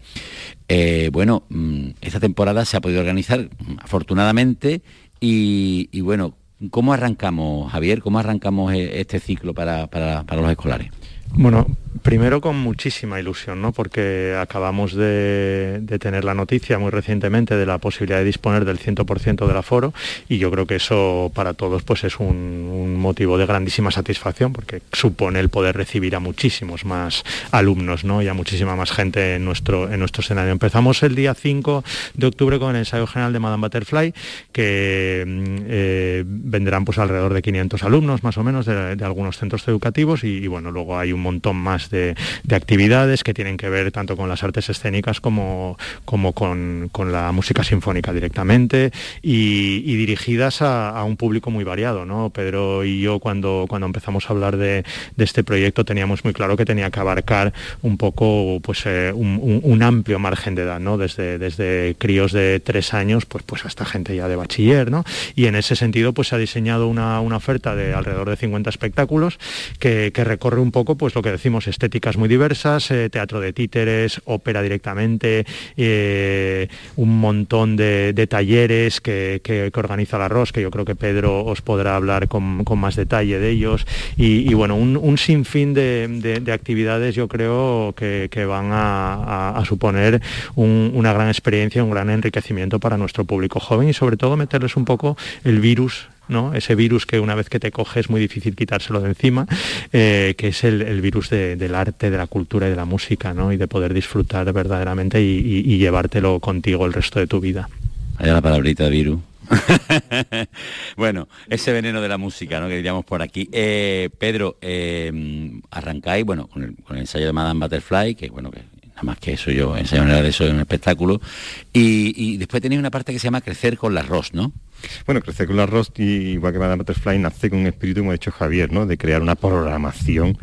Eh, bueno, mm, esta temporada se ha podido organizar mm, afortunadamente y, bueno, ¿cómo arrancamos, Javier? ¿Cómo arrancamos eh, este ciclo para- para los escolares? Bueno, primero con muchísima ilusión, ¿no? Porque acabamos de, tener la noticia muy recientemente de la posibilidad de disponer del 100% del aforo y yo creo que eso para todos pues es un, motivo de grandísima satisfacción porque supone el poder recibir a muchísimos más alumnos, ¿no? Y a muchísima más gente en nuestro, en nuestro escenario. Empezamos el día 5 de octubre con el ensayo general de Madame Butterfly que mm, eh, vendrán pues alrededor de 500 alumnos más o menos de, de algunos centros educativos y, y, bueno, luego hay un montón más de, actividades que tienen que ver tanto con las artes escénicas como, como con, la música sinfónica directamente y, dirigidas a, un público muy variado. ¿no? Pedro y yo cuando, cuando empezamos a hablar de, este proyecto teníamos muy claro que tenía que abarcar un poco pues, eh, un, amplio margen de edad, ¿no? desde, desde críos de tres años pues, pues hasta gente ya de bachiller. ¿no? Y en ese sentido pues, se ha diseñado una, oferta de alrededor de 50 espectáculos que, recorre un poco pues, lo que decimos, estéticas muy diversas, eh, teatro de títeres, ópera directamente, eh, un montón de, talleres que, organiza la ROS, que yo creo que Pedro os podrá hablar con, más detalle de ellos, y, bueno, un, sinfín de, actividades yo creo que, van a, suponer una gran experiencia, un gran enriquecimiento para nuestro público joven y sobre todo meterles un poco el virus ese virus que una vez que te coge es muy difícil quitárselo de encima, eh, que es el, virus del arte, de la cultura y de la música, ¿no? y de poder disfrutar verdaderamente y, llevártelo contigo el resto de tu vida. Allá la palabrita virus. bueno, ese veneno de la música, ¿no? Que diríamos por aquí. Eh, Pedro, eh, arrancáis, bueno, con el, ensayo de Madame Butterfly, que bueno, que nada más que eso yo ensayo de eso en un espectáculo, y, después tenéis una parte que se llama Crecer con la Ross, ¿no? Bueno, Crecer con la Rost, igual que Madame Butterfly, nace con un espíritu, como ha dicho Javier, ¿no? de crear una programación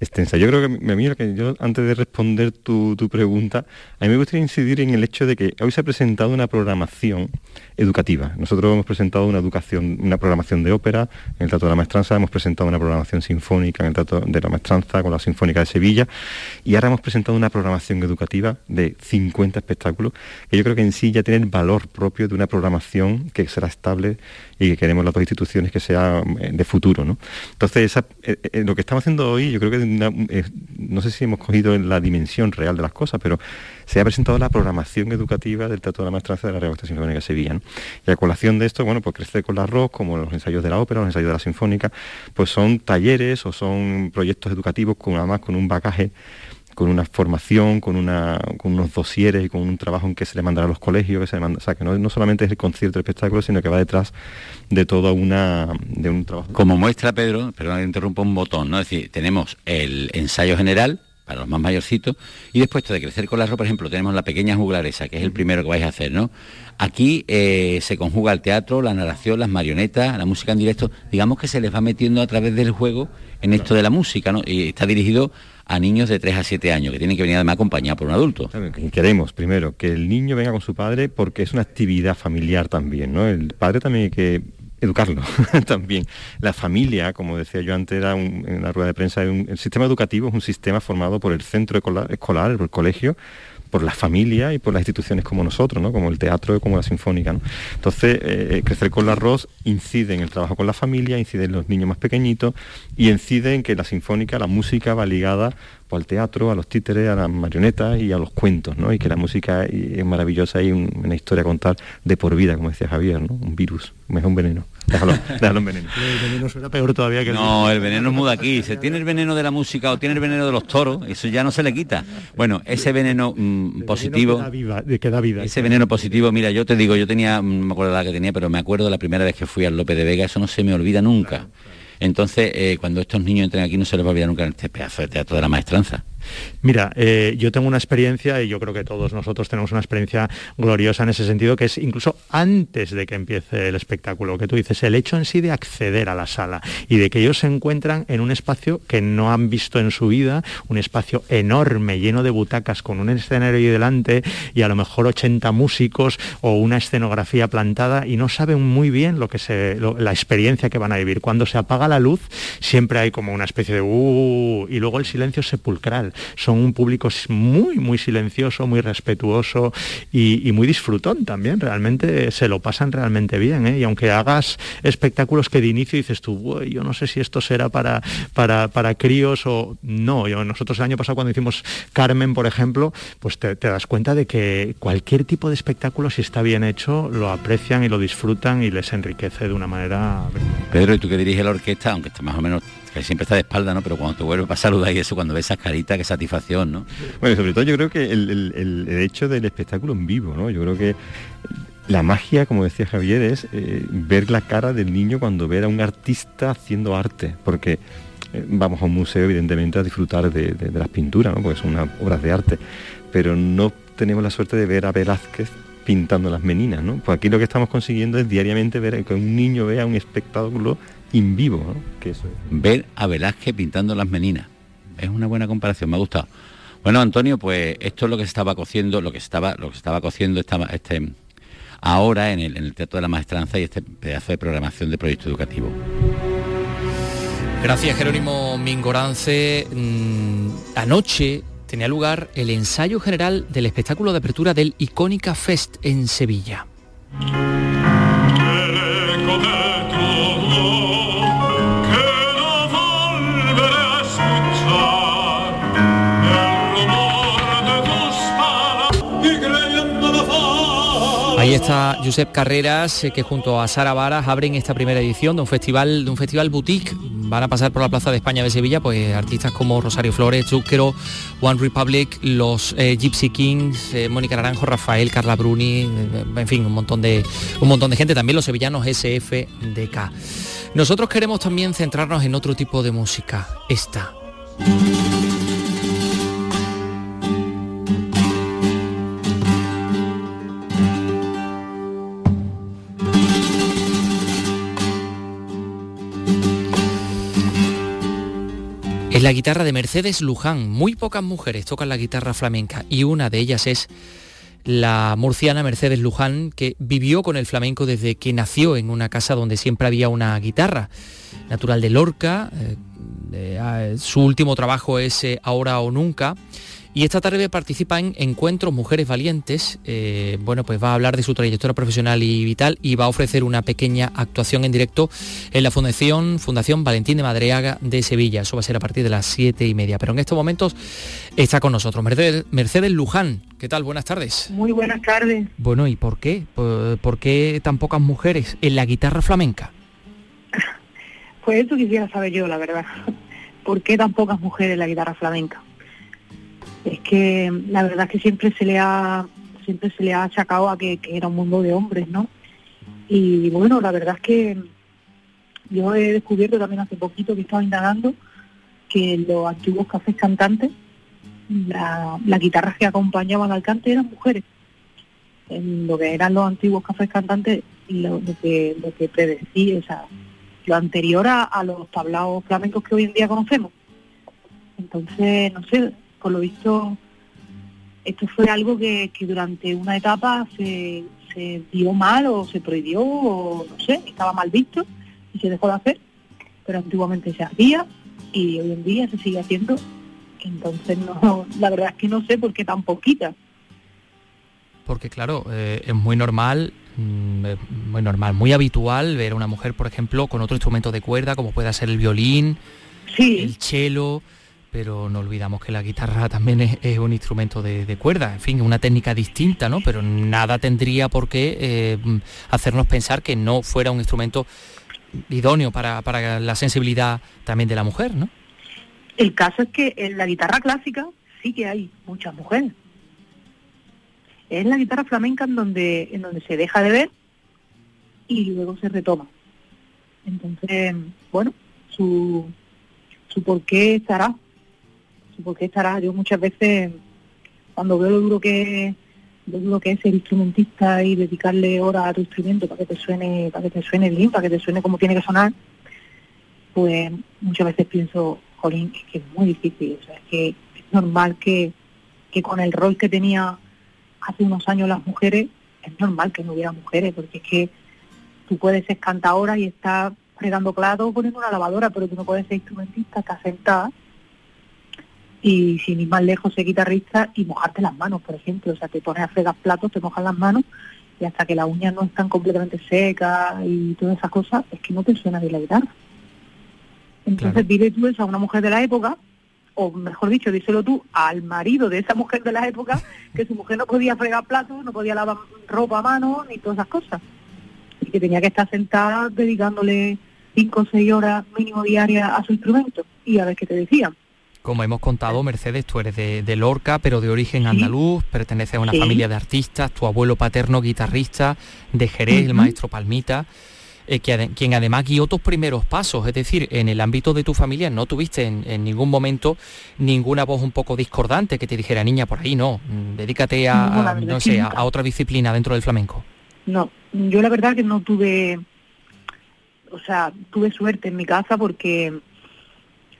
extensa. Yo creo que me mira que yo antes de responder tu, tu, pregunta, a mí me gustaría incidir en el hecho de que hoy se ha presentado una programación educativa. Nosotros hemos presentado una educación, una programación de ópera en el Teatro de la Maestranza, hemos presentado una programación sinfónica en el Teatro de la Maestranza con la Sinfónica de Sevilla y ahora hemos presentado una programación educativa de 50 espectáculos que yo creo que en sí ya tiene el valor propio de una programación que será estable y que queremos las dos instituciones que sea eh, de futuro. ¿no? Entonces, eh, eh, lo que estamos haciendo hoy, yo creo que no sé si hemos cogido la dimensión real de las cosas, pero se ha presentado la programación educativa del Teatro de la Maestranza de la Real Sinfónica de Sevilla. Y a colación de esto, bueno, pues Crecer con la arroz, como los ensayos de la ópera, los ensayos de la sinfónica, pues son talleres o son proyectos educativos con además con un bagaje con una formación, con, una, con unos dosieres y con un trabajo en que se le mandará a los colegios, que se le manda, o sea, que no, solamente es el concierto, el espectáculo, sino que va detrás de toda una de un trabajo. Como muestra Pedro, perdón, interrumpo un botón, ¿no? Es decir, tenemos el ensayo general, para los más mayorcitos. Y después de crecer con la ropa, por ejemplo, tenemos la pequeña juglaresa, que es el primero que vais a hacer, ¿no? Aquí eh, se conjuga el teatro, la narración, las marionetas, la música en directo. Digamos que se les va metiendo a través del juego en esto de la música, ¿no? Y está dirigido a niños de 3 a 7 años, que tienen que venir además acompañados por un adulto. Queremos, primero, que el niño venga con su padre porque es una actividad familiar también, ¿no? El padre también hay que educarlo también. La familia, como decía yo antes, era en la rueda de prensa, el sistema educativo es un sistema formado por el centro escolar, por el colegio, por la familia y por las instituciones como nosotros, ¿no? como el teatro y como la sinfónica. Entonces, eh, eh, Crecer con la arroz incide en el trabajo con la familia, incide en los niños más pequeñitos y incide en que la sinfónica, la música va ligada al teatro, a los títeres, a las marionetas y a los cuentos, ¿no? Y que la música es maravillosa y una historia a contar de por vida, como decía Javier, ¿no? Un virus, es un veneno. Déjalo, déjalo en veneno. El veneno suena peor todavía que el No, el veneno muda aquí. Se tiene el veneno de la música o tiene el veneno de los toros, eso ya no se le quita. Bueno, ese veneno mm, positivo. de que da vida. Ese veneno positivo, mira, yo te digo, yo tenía, mm, no me acuerdo la que tenía, pero me acuerdo la primera vez que fui al López de Vega, eso no se me olvida nunca. Entonces, eh, cuando estos niños entren aquí no se les va a olvidar nunca este pedazo de teatro de la maestranza. Mira, eh, yo tengo una experiencia, y yo creo que todos nosotros tenemos una experiencia gloriosa en ese sentido, que es incluso antes de que empiece el espectáculo, que tú dices, el hecho en sí de acceder a la sala y de que ellos se encuentran en un espacio que no han visto en su vida, un espacio enorme, lleno de butacas, con un escenario ahí delante y a lo mejor 80 músicos o una escenografía plantada y no saben muy bien lo que se, la experiencia que van a vivir. Cuando se apaga la luz, siempre hay como una especie de uh, y luego el silencio sepulcral son un público muy, muy silencioso, muy respetuoso y, muy disfrutón también. Realmente se lo pasan realmente bien. ¿eh? Y aunque hagas espectáculos que de inicio dices tú, yo no sé si esto será para, para, para críos o no. Nosotros el año pasado cuando hicimos Carmen, por ejemplo, pues te, das cuenta de que cualquier tipo de espectáculo, si está bien hecho, lo aprecian y lo disfrutan y les enriquece de una manera... Pedro, y tú que diriges la orquesta, aunque está más o menos siempre está de espalda, ¿no? Pero cuando te vuelve a saludar y eso, cuando ves esas caritas, qué satisfacción, ¿no? Bueno, sobre todo yo creo que el, hecho del espectáculo en vivo, ¿no? Yo creo que la magia, como decía Javier, es eh, ver la cara del niño cuando ve a un artista haciendo arte, porque eh, vamos a un museo evidentemente a disfrutar de, de las pinturas, ¿no? porque son unas obras de arte, pero no tenemos la suerte de ver a Velázquez pintando las meninas, ¿no? Pues aquí lo que estamos consiguiendo es diariamente ver que un niño vea un espectáculo in vivo, ¿no? Que Ver a Velázquez pintando las meninas. Es una buena comparación, me ha gustado. Bueno, Antonio, pues esto es lo que se estaba cociendo, lo que estaba, lo que estaba cociendo esta, este, ahora en el, en el Teatro de la Maestranza y este pedazo de programación de proyecto educativo. Gracias, Jerónimo Mingorance. Mm, anoche tenía lugar el ensayo general del espectáculo de apertura del Icónica Fest en Sevilla. Ahí está Josep Carreras, eh, que junto a Sara Varas abren esta primera edición de un festival, de un festival boutique. Van a pasar por la Plaza de España de Sevilla, pues artistas como Rosario Flores, Zucchero, One Republic, los eh, Gypsy Kings, eh, Mónica Naranjo, Rafael, Carla Bruni, en fin, un montón de un montón de gente, también los sevillanos SFDK. Nosotros queremos también centrarnos en otro tipo de música, esta. Es la guitarra de Mercedes Luján. Muy pocas mujeres tocan la guitarra flamenca y una de ellas es la murciana Mercedes Luján, que vivió con el flamenco desde que nació en una casa donde siempre había una guitarra. Natural de Lorca, eh, eh, su último trabajo es eh, Ahora o Nunca y esta tarde participa en Encuentros Mujeres Valientes. Eh, bueno, pues va a hablar de su trayectoria profesional y vital y va a ofrecer una pequeña actuación en directo en la Fundación, Fundación Valentín de Madreaga de Sevilla. Eso va a ser a partir de las siete y media. Pero en estos momentos está con nosotros Mercedes, Mercedes Luján. ¿Qué tal? Buenas tardes. Muy buenas tardes. Bueno, ¿y por qué? ¿Por, por qué tan pocas mujeres en la guitarra flamenca? Pues eso quisiera saber yo, la verdad. ¿Por qué tan pocas mujeres en la guitarra flamenca? Es que la verdad es que siempre se le ha siempre se le ha achacado a que, era un mundo de hombres, ¿no? Y bueno, la verdad es que yo he descubierto también hace poquito que estaba indagando que los antiguos cafés cantantes, la, las guitarras que acompañaban al cante eran mujeres. En lo que eran los antiguos cafés cantantes, lo, que, lo que predecía, o sea, lo anterior a, a los tablaos flamencos que hoy en día conocemos. Entonces, no sé, por lo visto, esto fue algo que, durante una etapa se, se dio mal o se prohibió o no sé, estaba mal visto y se dejó de hacer, pero antiguamente se hacía y hoy en día se sigue haciendo. Entonces, no, la verdad es que no sé por qué tan poquita. Porque claro, eh, es muy normal, mm, muy normal, muy habitual ver a una mujer, por ejemplo, con otro instrumento de cuerda, como pueda ser el violín, el cello, pero no olvidamos que la guitarra también es, un instrumento de, cuerda, en fin, una técnica distinta, ¿no? Pero nada tendría por qué eh, hacernos pensar que no fuera un instrumento idóneo para, para, la sensibilidad también de la mujer, ¿no? El caso es que en la guitarra clásica sí que hay muchas mujeres. Es la guitarra flamenca en donde, en donde se deja de ver y luego se retoma. Entonces, bueno, su, su por qué estará porque estará, yo muchas veces cuando veo lo duro que lo duro que es ser instrumentista y dedicarle horas a tu instrumento para que te suene, para que te suene bien, para que te suene como tiene que sonar, pues muchas veces pienso, jolín, es que es muy difícil, o sea, es que es normal que, que con el rol que tenía hace unos años las mujeres, es normal que no hubiera mujeres, porque es que tú puedes ser cantadora y estar fregando claro poniendo una lavadora, pero tú no puedes ser instrumentista, estás sentada y sin ir más lejos ser guitarrista y mojarte las manos, por ejemplo. O sea, te pones a fregar platos, te mojas las manos y hasta que las uñas no están completamente secas y todas esas cosas, es que no te suena de la guitarra. Entonces dile tú eso a una mujer de la época, o mejor dicho, díselo tú al marido de esa mujer de la época, que su mujer no podía fregar platos, no podía lavar ropa a mano, ni todas esas cosas. Y que tenía que estar sentada dedicándole cinco o seis horas mínimo diarias a su instrumento. Y a ver qué te decían como hemos contado, Mercedes, tú eres de, Lorca, pero de origen andaluz, perteneces a una familia de artistas, tu abuelo paterno guitarrista, de Jerez, el maestro Palmita. eh, quien además guió tus primeros pasos, es decir, en el ámbito de tu familia no tuviste en, ningún momento ninguna voz un poco discordante que te dijera, niña, por ahí no, mm, dedícate a, no sé, a, otra disciplina dentro del flamenco. No, yo la verdad que no tuve, o sea, tuve suerte en mi casa porque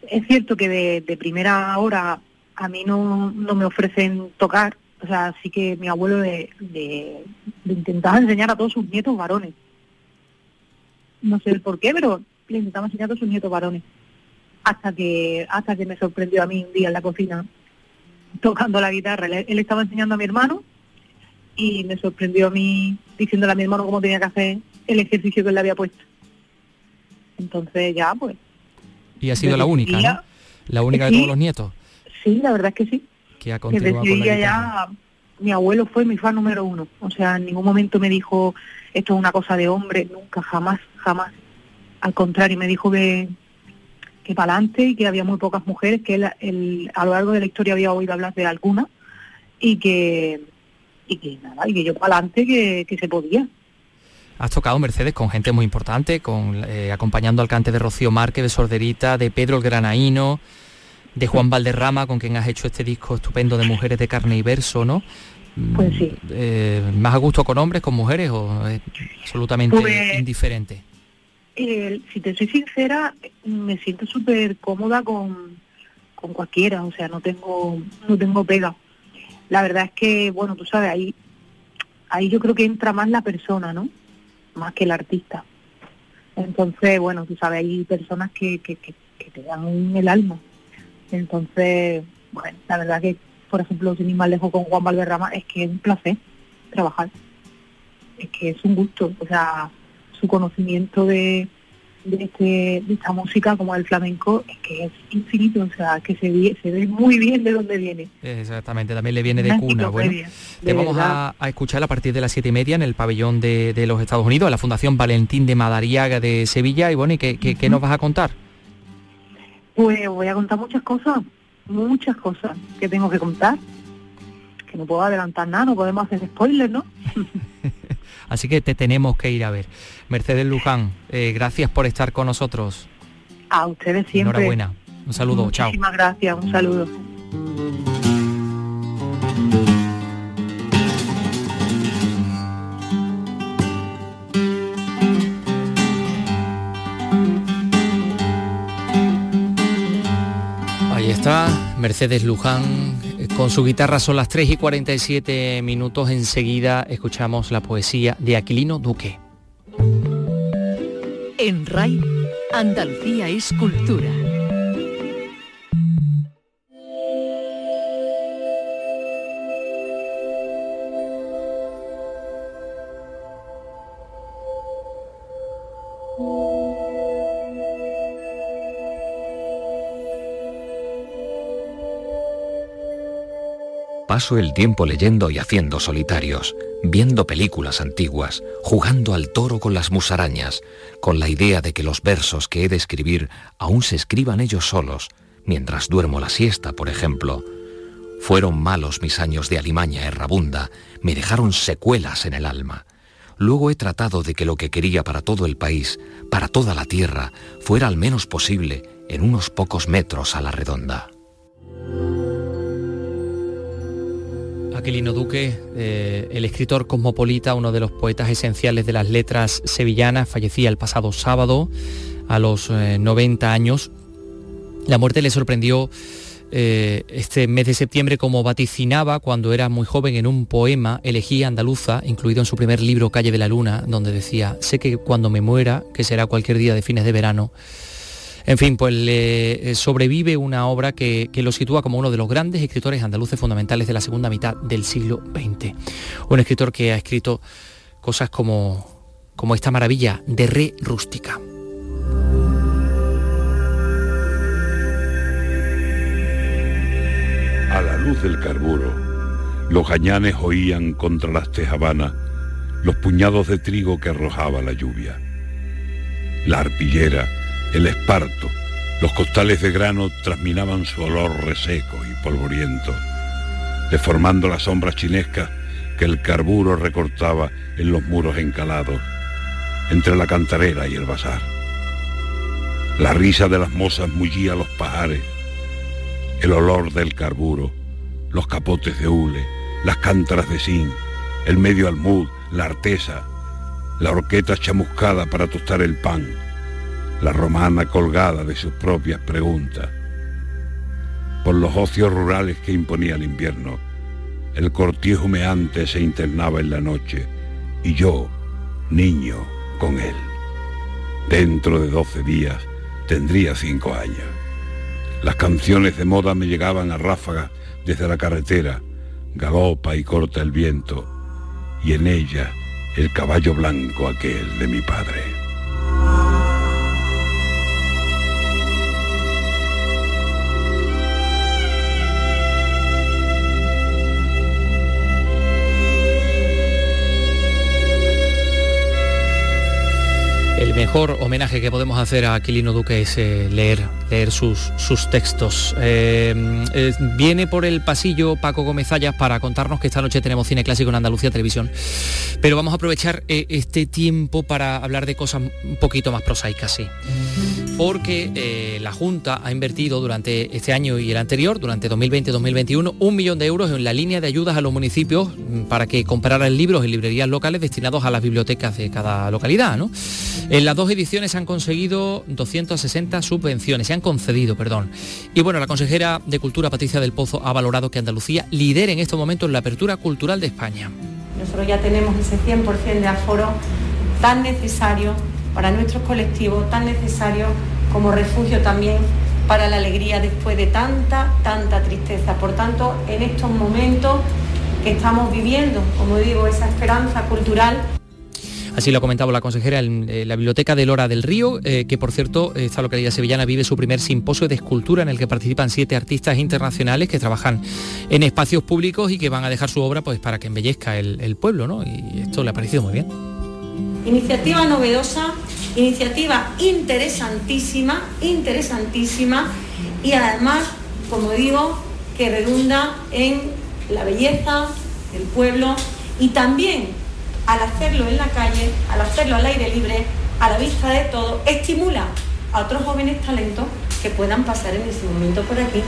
es cierto que de, primera hora a mí no, no me ofrecen tocar, o sea, sí que mi abuelo de, de, intentaba enseñar a todos sus nietos varones. No sé el por qué, pero le intentaba enseñar a todos sus nietos varones. Hasta que, hasta que me sorprendió a mí un día en la cocina tocando la guitarra. Él, estaba enseñando a mi hermano y me sorprendió a mí diciéndole a mi hermano cómo tenía que hacer el ejercicio que él le había puesto. Entonces ya, pues... Y ha sido la única, ¿no? La única de todos los nietos. Sí, la verdad es que sí que ha continuado con ya mi abuelo fue mi fan número uno. O sea, en ningún momento me dijo esto es una cosa de hombre, nunca, jamás, jamás. Al contrario, me dijo que, que para adelante y que había muy pocas mujeres, que él, a lo largo de la historia había oído hablar de algunas y que, y que nada, y que yo para adelante que, se podía. Has tocado Mercedes con gente muy importante, con eh, acompañando al cante de Rocío Márquez, de Sorderita, de Pedro el Granaíno, de Juan Valderrama, con quien has hecho este disco estupendo de Mujeres de Carne y Verso, ¿no? Pues sí. Eh, ¿Más a gusto con hombres, con mujeres o es absolutamente pues, indiferente? Eh, si te soy sincera, me siento súper cómoda con, con cualquiera, o sea, no tengo, no tengo pega. La verdad es que, bueno, tú sabes, ahí, ahí yo creo que entra más la persona, ¿no? Más que el artista. Entonces, bueno, tú sabes, hay personas que, que, que, que te dan el alma entonces, bueno, la verdad que, por ejemplo, sin ir más lejos con Juan Valderrama, es que es un placer trabajar. Es que es un gusto, o sea, su conocimiento de, de, este, de esta música como el flamenco es que es infinito, o sea, que se ve, se ve muy bien de dónde viene. Exactamente, también le viene de cuna. Bueno, te vamos a, escuchar a partir de las siete y media en el pabellón de, los Estados Unidos, en la Fundación Valentín de Madariaga de Sevilla. Y bueno, ¿y qué, qué nos vas a contar? Pues voy a contar muchas cosas, muchas cosas que tengo que contar, que no puedo adelantar nada, no podemos hacer spoilers, ¿no? Así que te tenemos que ir a ver. Mercedes Luján, eh, gracias por estar con nosotros. A ustedes siempre. Enhorabuena. Un saludo, chao. Muchísimas gracias, un saludo. está Mercedes Luján con su guitarra. Son las 3 y 47 minutos. Enseguida escuchamos la poesía de Aquilino Duque. En RAI, Andalucía es cultura. Paso el tiempo leyendo y haciendo solitarios, viendo películas antiguas, jugando al toro con las musarañas, con la idea de que los versos que he de escribir aún se escriban ellos solos, mientras duermo la siesta, por ejemplo. Fueron malos mis años de alimaña errabunda, me dejaron secuelas en el alma. Luego he tratado de que lo que quería para todo el país, para toda la tierra, fuera al menos posible en unos pocos metros a la redonda. Aquilino Duque, eh, el escritor cosmopolita, uno de los poetas esenciales de las letras sevillanas, fallecía el pasado sábado a los 90 eh, años. La muerte le sorprendió eh, este mes de septiembre como vaticinaba cuando era muy joven en un poema, Elegía Andaluza, incluido en su primer libro Calle de la Luna, donde decía, sé que cuando me muera, que será cualquier día de fines de verano, en fin, pues le eh, sobrevive una obra que, lo sitúa como uno de los grandes escritores andaluces fundamentales de la segunda mitad del siglo XX. Un escritor que ha escrito cosas como, como esta maravilla de re rústica. A la luz del carburo, los gañanes oían contra las tejabanas los puñados de trigo que arrojaba la lluvia. La arpillera el esparto, los costales de grano transminaban su olor reseco y polvoriento, deformando las sombras chinescas que el carburo recortaba en los muros encalados. entre la cantarera y el bazar. La risa de las mozas mullía los pajares, el olor del carburo, los capotes de hule, las cántaras de zinc, el medio almud, la artesa, la horqueta chamuscada para tostar el pan, la romana colgada de sus propias preguntas. Por los ocios rurales que imponía el invierno, el cortijo humeante se internaba en la noche y yo, niño, con él. Dentro de doce días tendría cinco años. Las canciones de moda me llegaban a ráfagas desde la carretera, galopa y corta el viento, y en ella el caballo blanco aquel de mi padre. El mejor homenaje que podemos hacer a Aquilino Duque es eh, leer, leer sus, sus textos. Eh, eh, viene por el pasillo Paco Gómez para contarnos que esta noche tenemos cine clásico en Andalucía Televisión. Pero vamos a aprovechar este tiempo para hablar de cosas un poquito más prosaicas, sí. Porque la Junta ha invertido durante este año y el anterior, durante 2020-2021, un millón de euros en la línea de ayudas a los municipios mm, para que compraran libros en librerías locales destinados a las bibliotecas de cada localidad. ¿no? En las dos ediciones han conseguido 260 subvenciones, se han concedido, perdón. Y bueno, la consejera de Cultura, Patricia del Pozo, ha valorado que Andalucía lidere en estos momentos la apertura cultural de España. Nosotros ya tenemos ese 100% de aforo tan necesario para nuestros colectivos, tan necesario como refugio también para la alegría después de tanta, tanta tristeza. Por tanto, en estos momentos que estamos viviendo, como digo, esa esperanza cultural, Así lo ha comentado la consejera en eh, la Biblioteca de Lora del Río, eh, que por cierto, esta localidad sevillana vive su primer simposio de escultura en el que participan siete artistas internacionales que trabajan en espacios públicos y que van a dejar su obra pues, para que embellezca el, pueblo, ¿no? Y esto le ha parecido muy bien. Iniciativa novedosa, iniciativa interesantísima, interesantísima y además, como digo, que redunda en la belleza del pueblo y también al hacerlo en la calle, al hacerlo al aire libre, a la vista de todo, estimula a otros jóvenes talentos que puedan pasar en ese momento por aquí.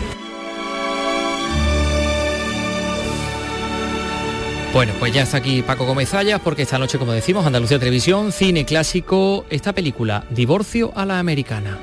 Bueno, pues ya está aquí Paco Gómez porque esta noche, como decimos, Andalucía Televisión, cine clásico, esta película, Divorcio a la Americana.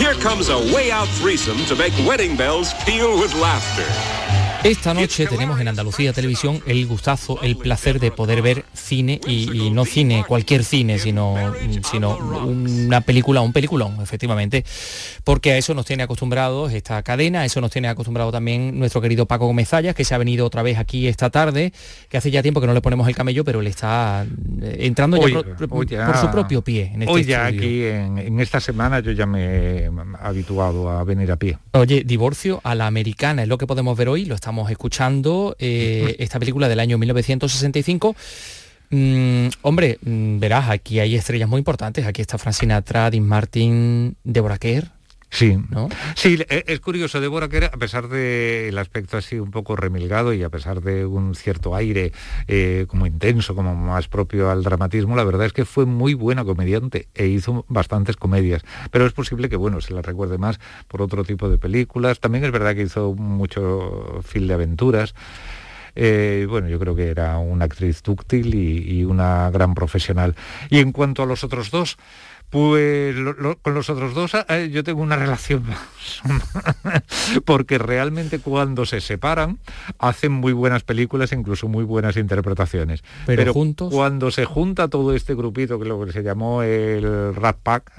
Here comes a way out threesome to make wedding bells peal with laughter. Esta noche tenemos en Andalucía Televisión el gustazo, el placer de poder ver cine y, no cine, cualquier cine, sino, sino una película, un peliculón, efectivamente, porque a eso nos tiene acostumbrados esta cadena, a eso nos tiene acostumbrado también nuestro querido Paco Gómez que se ha venido otra vez aquí esta tarde, que hace ya tiempo que no le ponemos el camello, pero le está eh, entrando ya, por, su propio pie. En este hoy ya aquí en, en esta semana yo ya me he habituado a venir a pie. Oye, divorcio a la americana es lo que podemos ver hoy, lo está estamos escuchando eh, esta película del año 1965. Mm, hombre, mm, verás, aquí hay estrellas muy importantes. Aquí está Francina Dean Martin, Deborah Kerr, Sí, ¿no? sí, e, es curioso, Débora, que a pesar del aspecto así un poco remilgado y a pesar de un cierto aire eh, como intenso, como más propio al dramatismo, la verdad es que fue muy buena comediante e hizo bastantes comedias. Pero es posible que, bueno, se la recuerde más por otro tipo de películas. También es verdad que hizo mucho film de aventuras. Eh, bueno, yo creo que era una actriz dúctil y una gran profesional. Y en cuanto a los otros dos, pues con los otros dos ah, eh, yo tengo una relación porque realmente cuando se separan hacen muy buenas películas, incluso muy buenas interpretaciones. Pero, juntos. Cuando se junta todo este grupito que lo que se llamó el Rat Pack,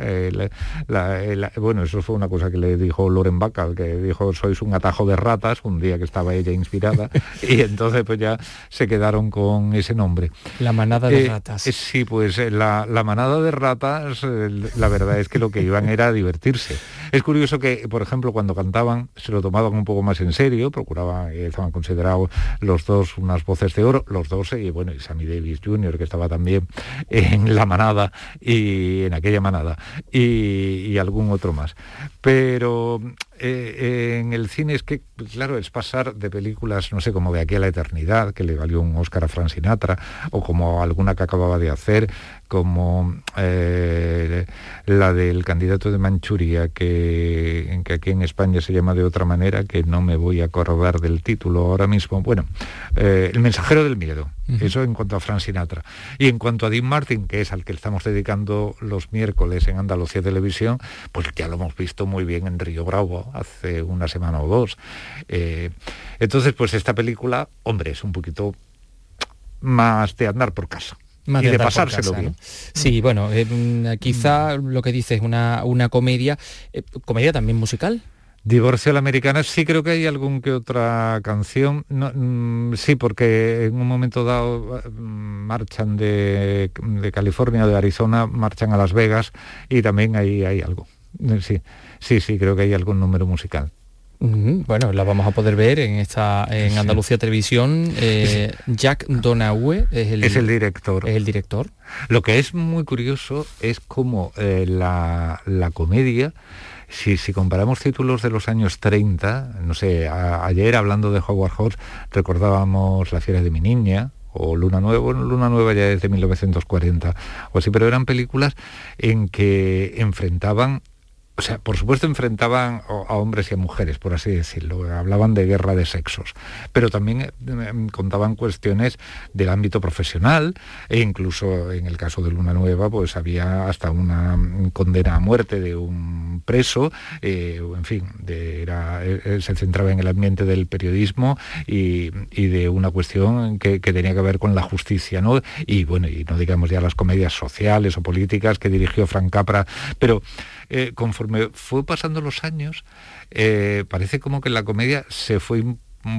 bueno, eso fue una cosa que le dijo Loren Bacall, que dijo sois un atajo de ratas, un día que estaba ella inspirada, y entonces pues ya se quedaron con ese nombre. La manada de eh, ratas. Eh, sí, pues la, la manada de ratas la verdad es que lo que iban era divertirse. Es curioso que, por ejemplo, cuando cantaban se lo tomaban un poco más en serio, procuraban, eh, estaban considerados los dos unas voces de oro, los dos, y bueno, y Sammy Davis Jr., que estaba también en la manada y en aquella manada, y, algún otro más. Pero eh, en el cine es que, claro, es pasar de películas, no sé, como de aquí a la eternidad, que le valió un Oscar a Frank Sinatra, o como alguna que acababa de hacer, como eh, la del candidato de Manchuria, que, que, aquí en España se llama de otra manera, que no me voy a acordar del título ahora mismo. Bueno, eh, El mensajero del miedo, eso en cuanto a Frank Sinatra. Y en cuanto a Dean Martin, que es al que estamos dedicando los miércoles en Andalucía Televisión, pues ya lo hemos visto muy bien en Río Bravo hace una semana o dos. Eh, entonces, pues esta película, hombre, es un poquito más de andar por casa y de, pasárselo bien. Sí, bueno, eh, mm, quizá lo que dice es una, una comedia, eh, comedia también musical. Divorcio a la americana, sí creo que hay algún que otra canción, mm, sí, porque en un momento dado mm, marchan de, de, California, de Arizona, marchan a Las Vegas y también ahí hay algo. Sí, sí, sí, creo que hay algún número musical. Bueno, la vamos a poder ver en esta en Andalucía Televisión. Eh, Jack Donaue es el, es el director. Es el director. Lo que es muy curioso es cómo eh, la, comedia, si, si, comparamos títulos de los años 30, no sé, ayer hablando de Howard Hawks recordábamos La fiera de mi niña, o Luna Nueva, bueno, Luna Nueva ya es de 1940 o así, pero eran películas en que enfrentaban o sea, por supuesto enfrentaban a hombres y a mujeres, por así decirlo, hablaban de guerra de sexos, pero también em, contaban cuestiones del ámbito profesional e incluso en el caso de Luna Nueva, pues había hasta una condena a muerte de un preso, eh, en fin, eh, se centraba en el ambiente del periodismo y, de una cuestión que, que, tenía que ver con la justicia, ¿no? Y bueno, y no digamos ya las comedias sociales o políticas que dirigió Frank Capra, pero eh, conforme fue pasando los años, eh, parece como que la comedia se fue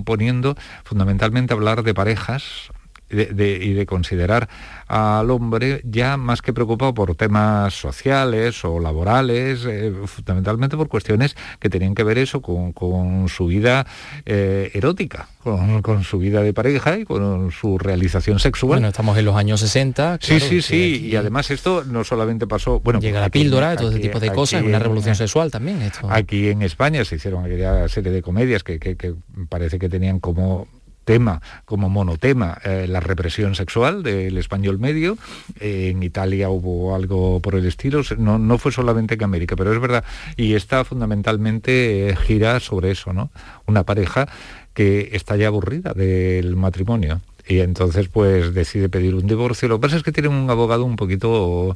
poniendo fundamentalmente a hablar de parejas, y de considerar al hombre ya más que preocupado por temas sociales o laborales, eh, fundamentalmente por cuestiones que tenían que ver eso con, su vida eh, erótica, con, su vida de pareja y con su realización sexual. Bueno, estamos en los años 60. sí, sí, sí, y además esto no solamente pasó... Bueno, Llega la píldora, todo ese tipo de cosas, una revolución sexual también. Esto. Aquí en España se hicieron aquella serie de comedias que parece que tenían como tema como monotema eh, la represión sexual del español medio. en Italia hubo algo por el estilo, no, no, fue solamente en América, pero es verdad. Y está fundamentalmente eh, gira sobre eso, ¿no? Una pareja que está ya aburrida del matrimonio. Y entonces pues decide pedir un divorcio. Lo que pasa es que tiene un abogado un poquito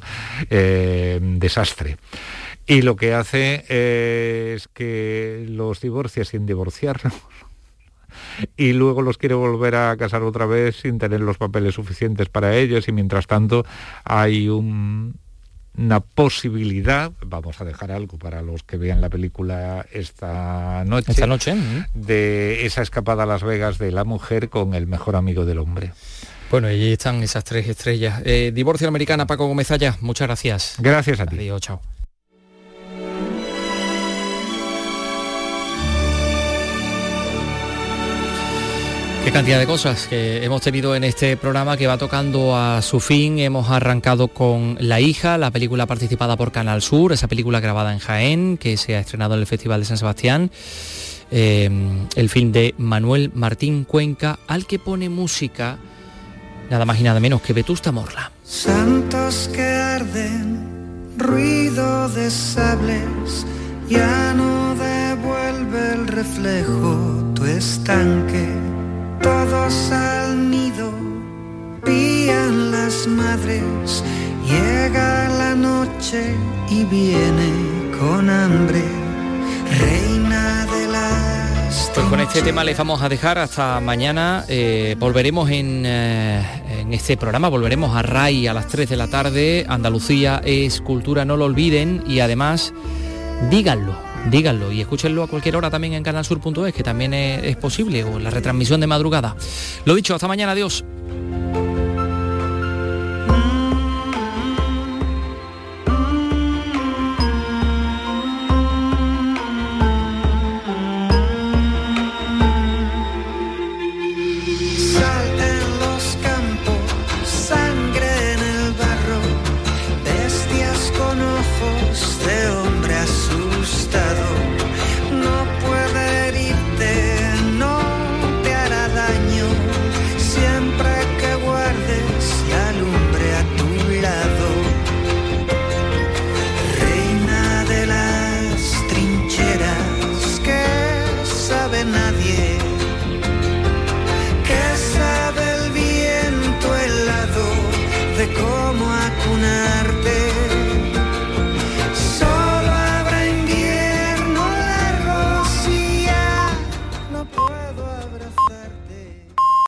eh, desastre. Y lo que hace es que los divorcia sin divorciarnos y luego los quiere volver a casar otra vez sin tener los papeles suficientes para ellos y mientras tanto hay una posibilidad, vamos a dejar algo para los que vean la película esta noche, esta noche de esa escapada a Las Vegas de la mujer con el mejor amigo del hombre. Bueno, ahí están esas tres estrellas. Eh, Divorcio Americana, Paco Gómez muchas gracias. Gracias a ti. Adiós, chao. Qué cantidad de cosas que hemos tenido en este programa que va tocando a su fin. Hemos arrancado con La hija, la película participada por Canal Sur, esa película grabada en Jaén, que se ha estrenado en el Festival de San Sebastián. Eh, el film de Manuel Martín Cuenca, al que pone música nada más y nada menos que Vetusta Morla. Santos que arden, ruido de sables, ya no devuelve el reflejo tu estanque todos al nido, pían las madres, llega la noche y viene con hambre, reina de las... Pues con este tema les vamos a dejar hasta mañana. Eh, volveremos en, eh, en, este programa, volveremos a RAI a las 3 de la tarde. Andalucía es cultura, no lo olviden. Y además, díganlo, díganlo y escúchenlo a cualquier hora también en canalsur.es, que también es, es posible, o la retransmisión de madrugada. Lo dicho, hasta mañana, adiós.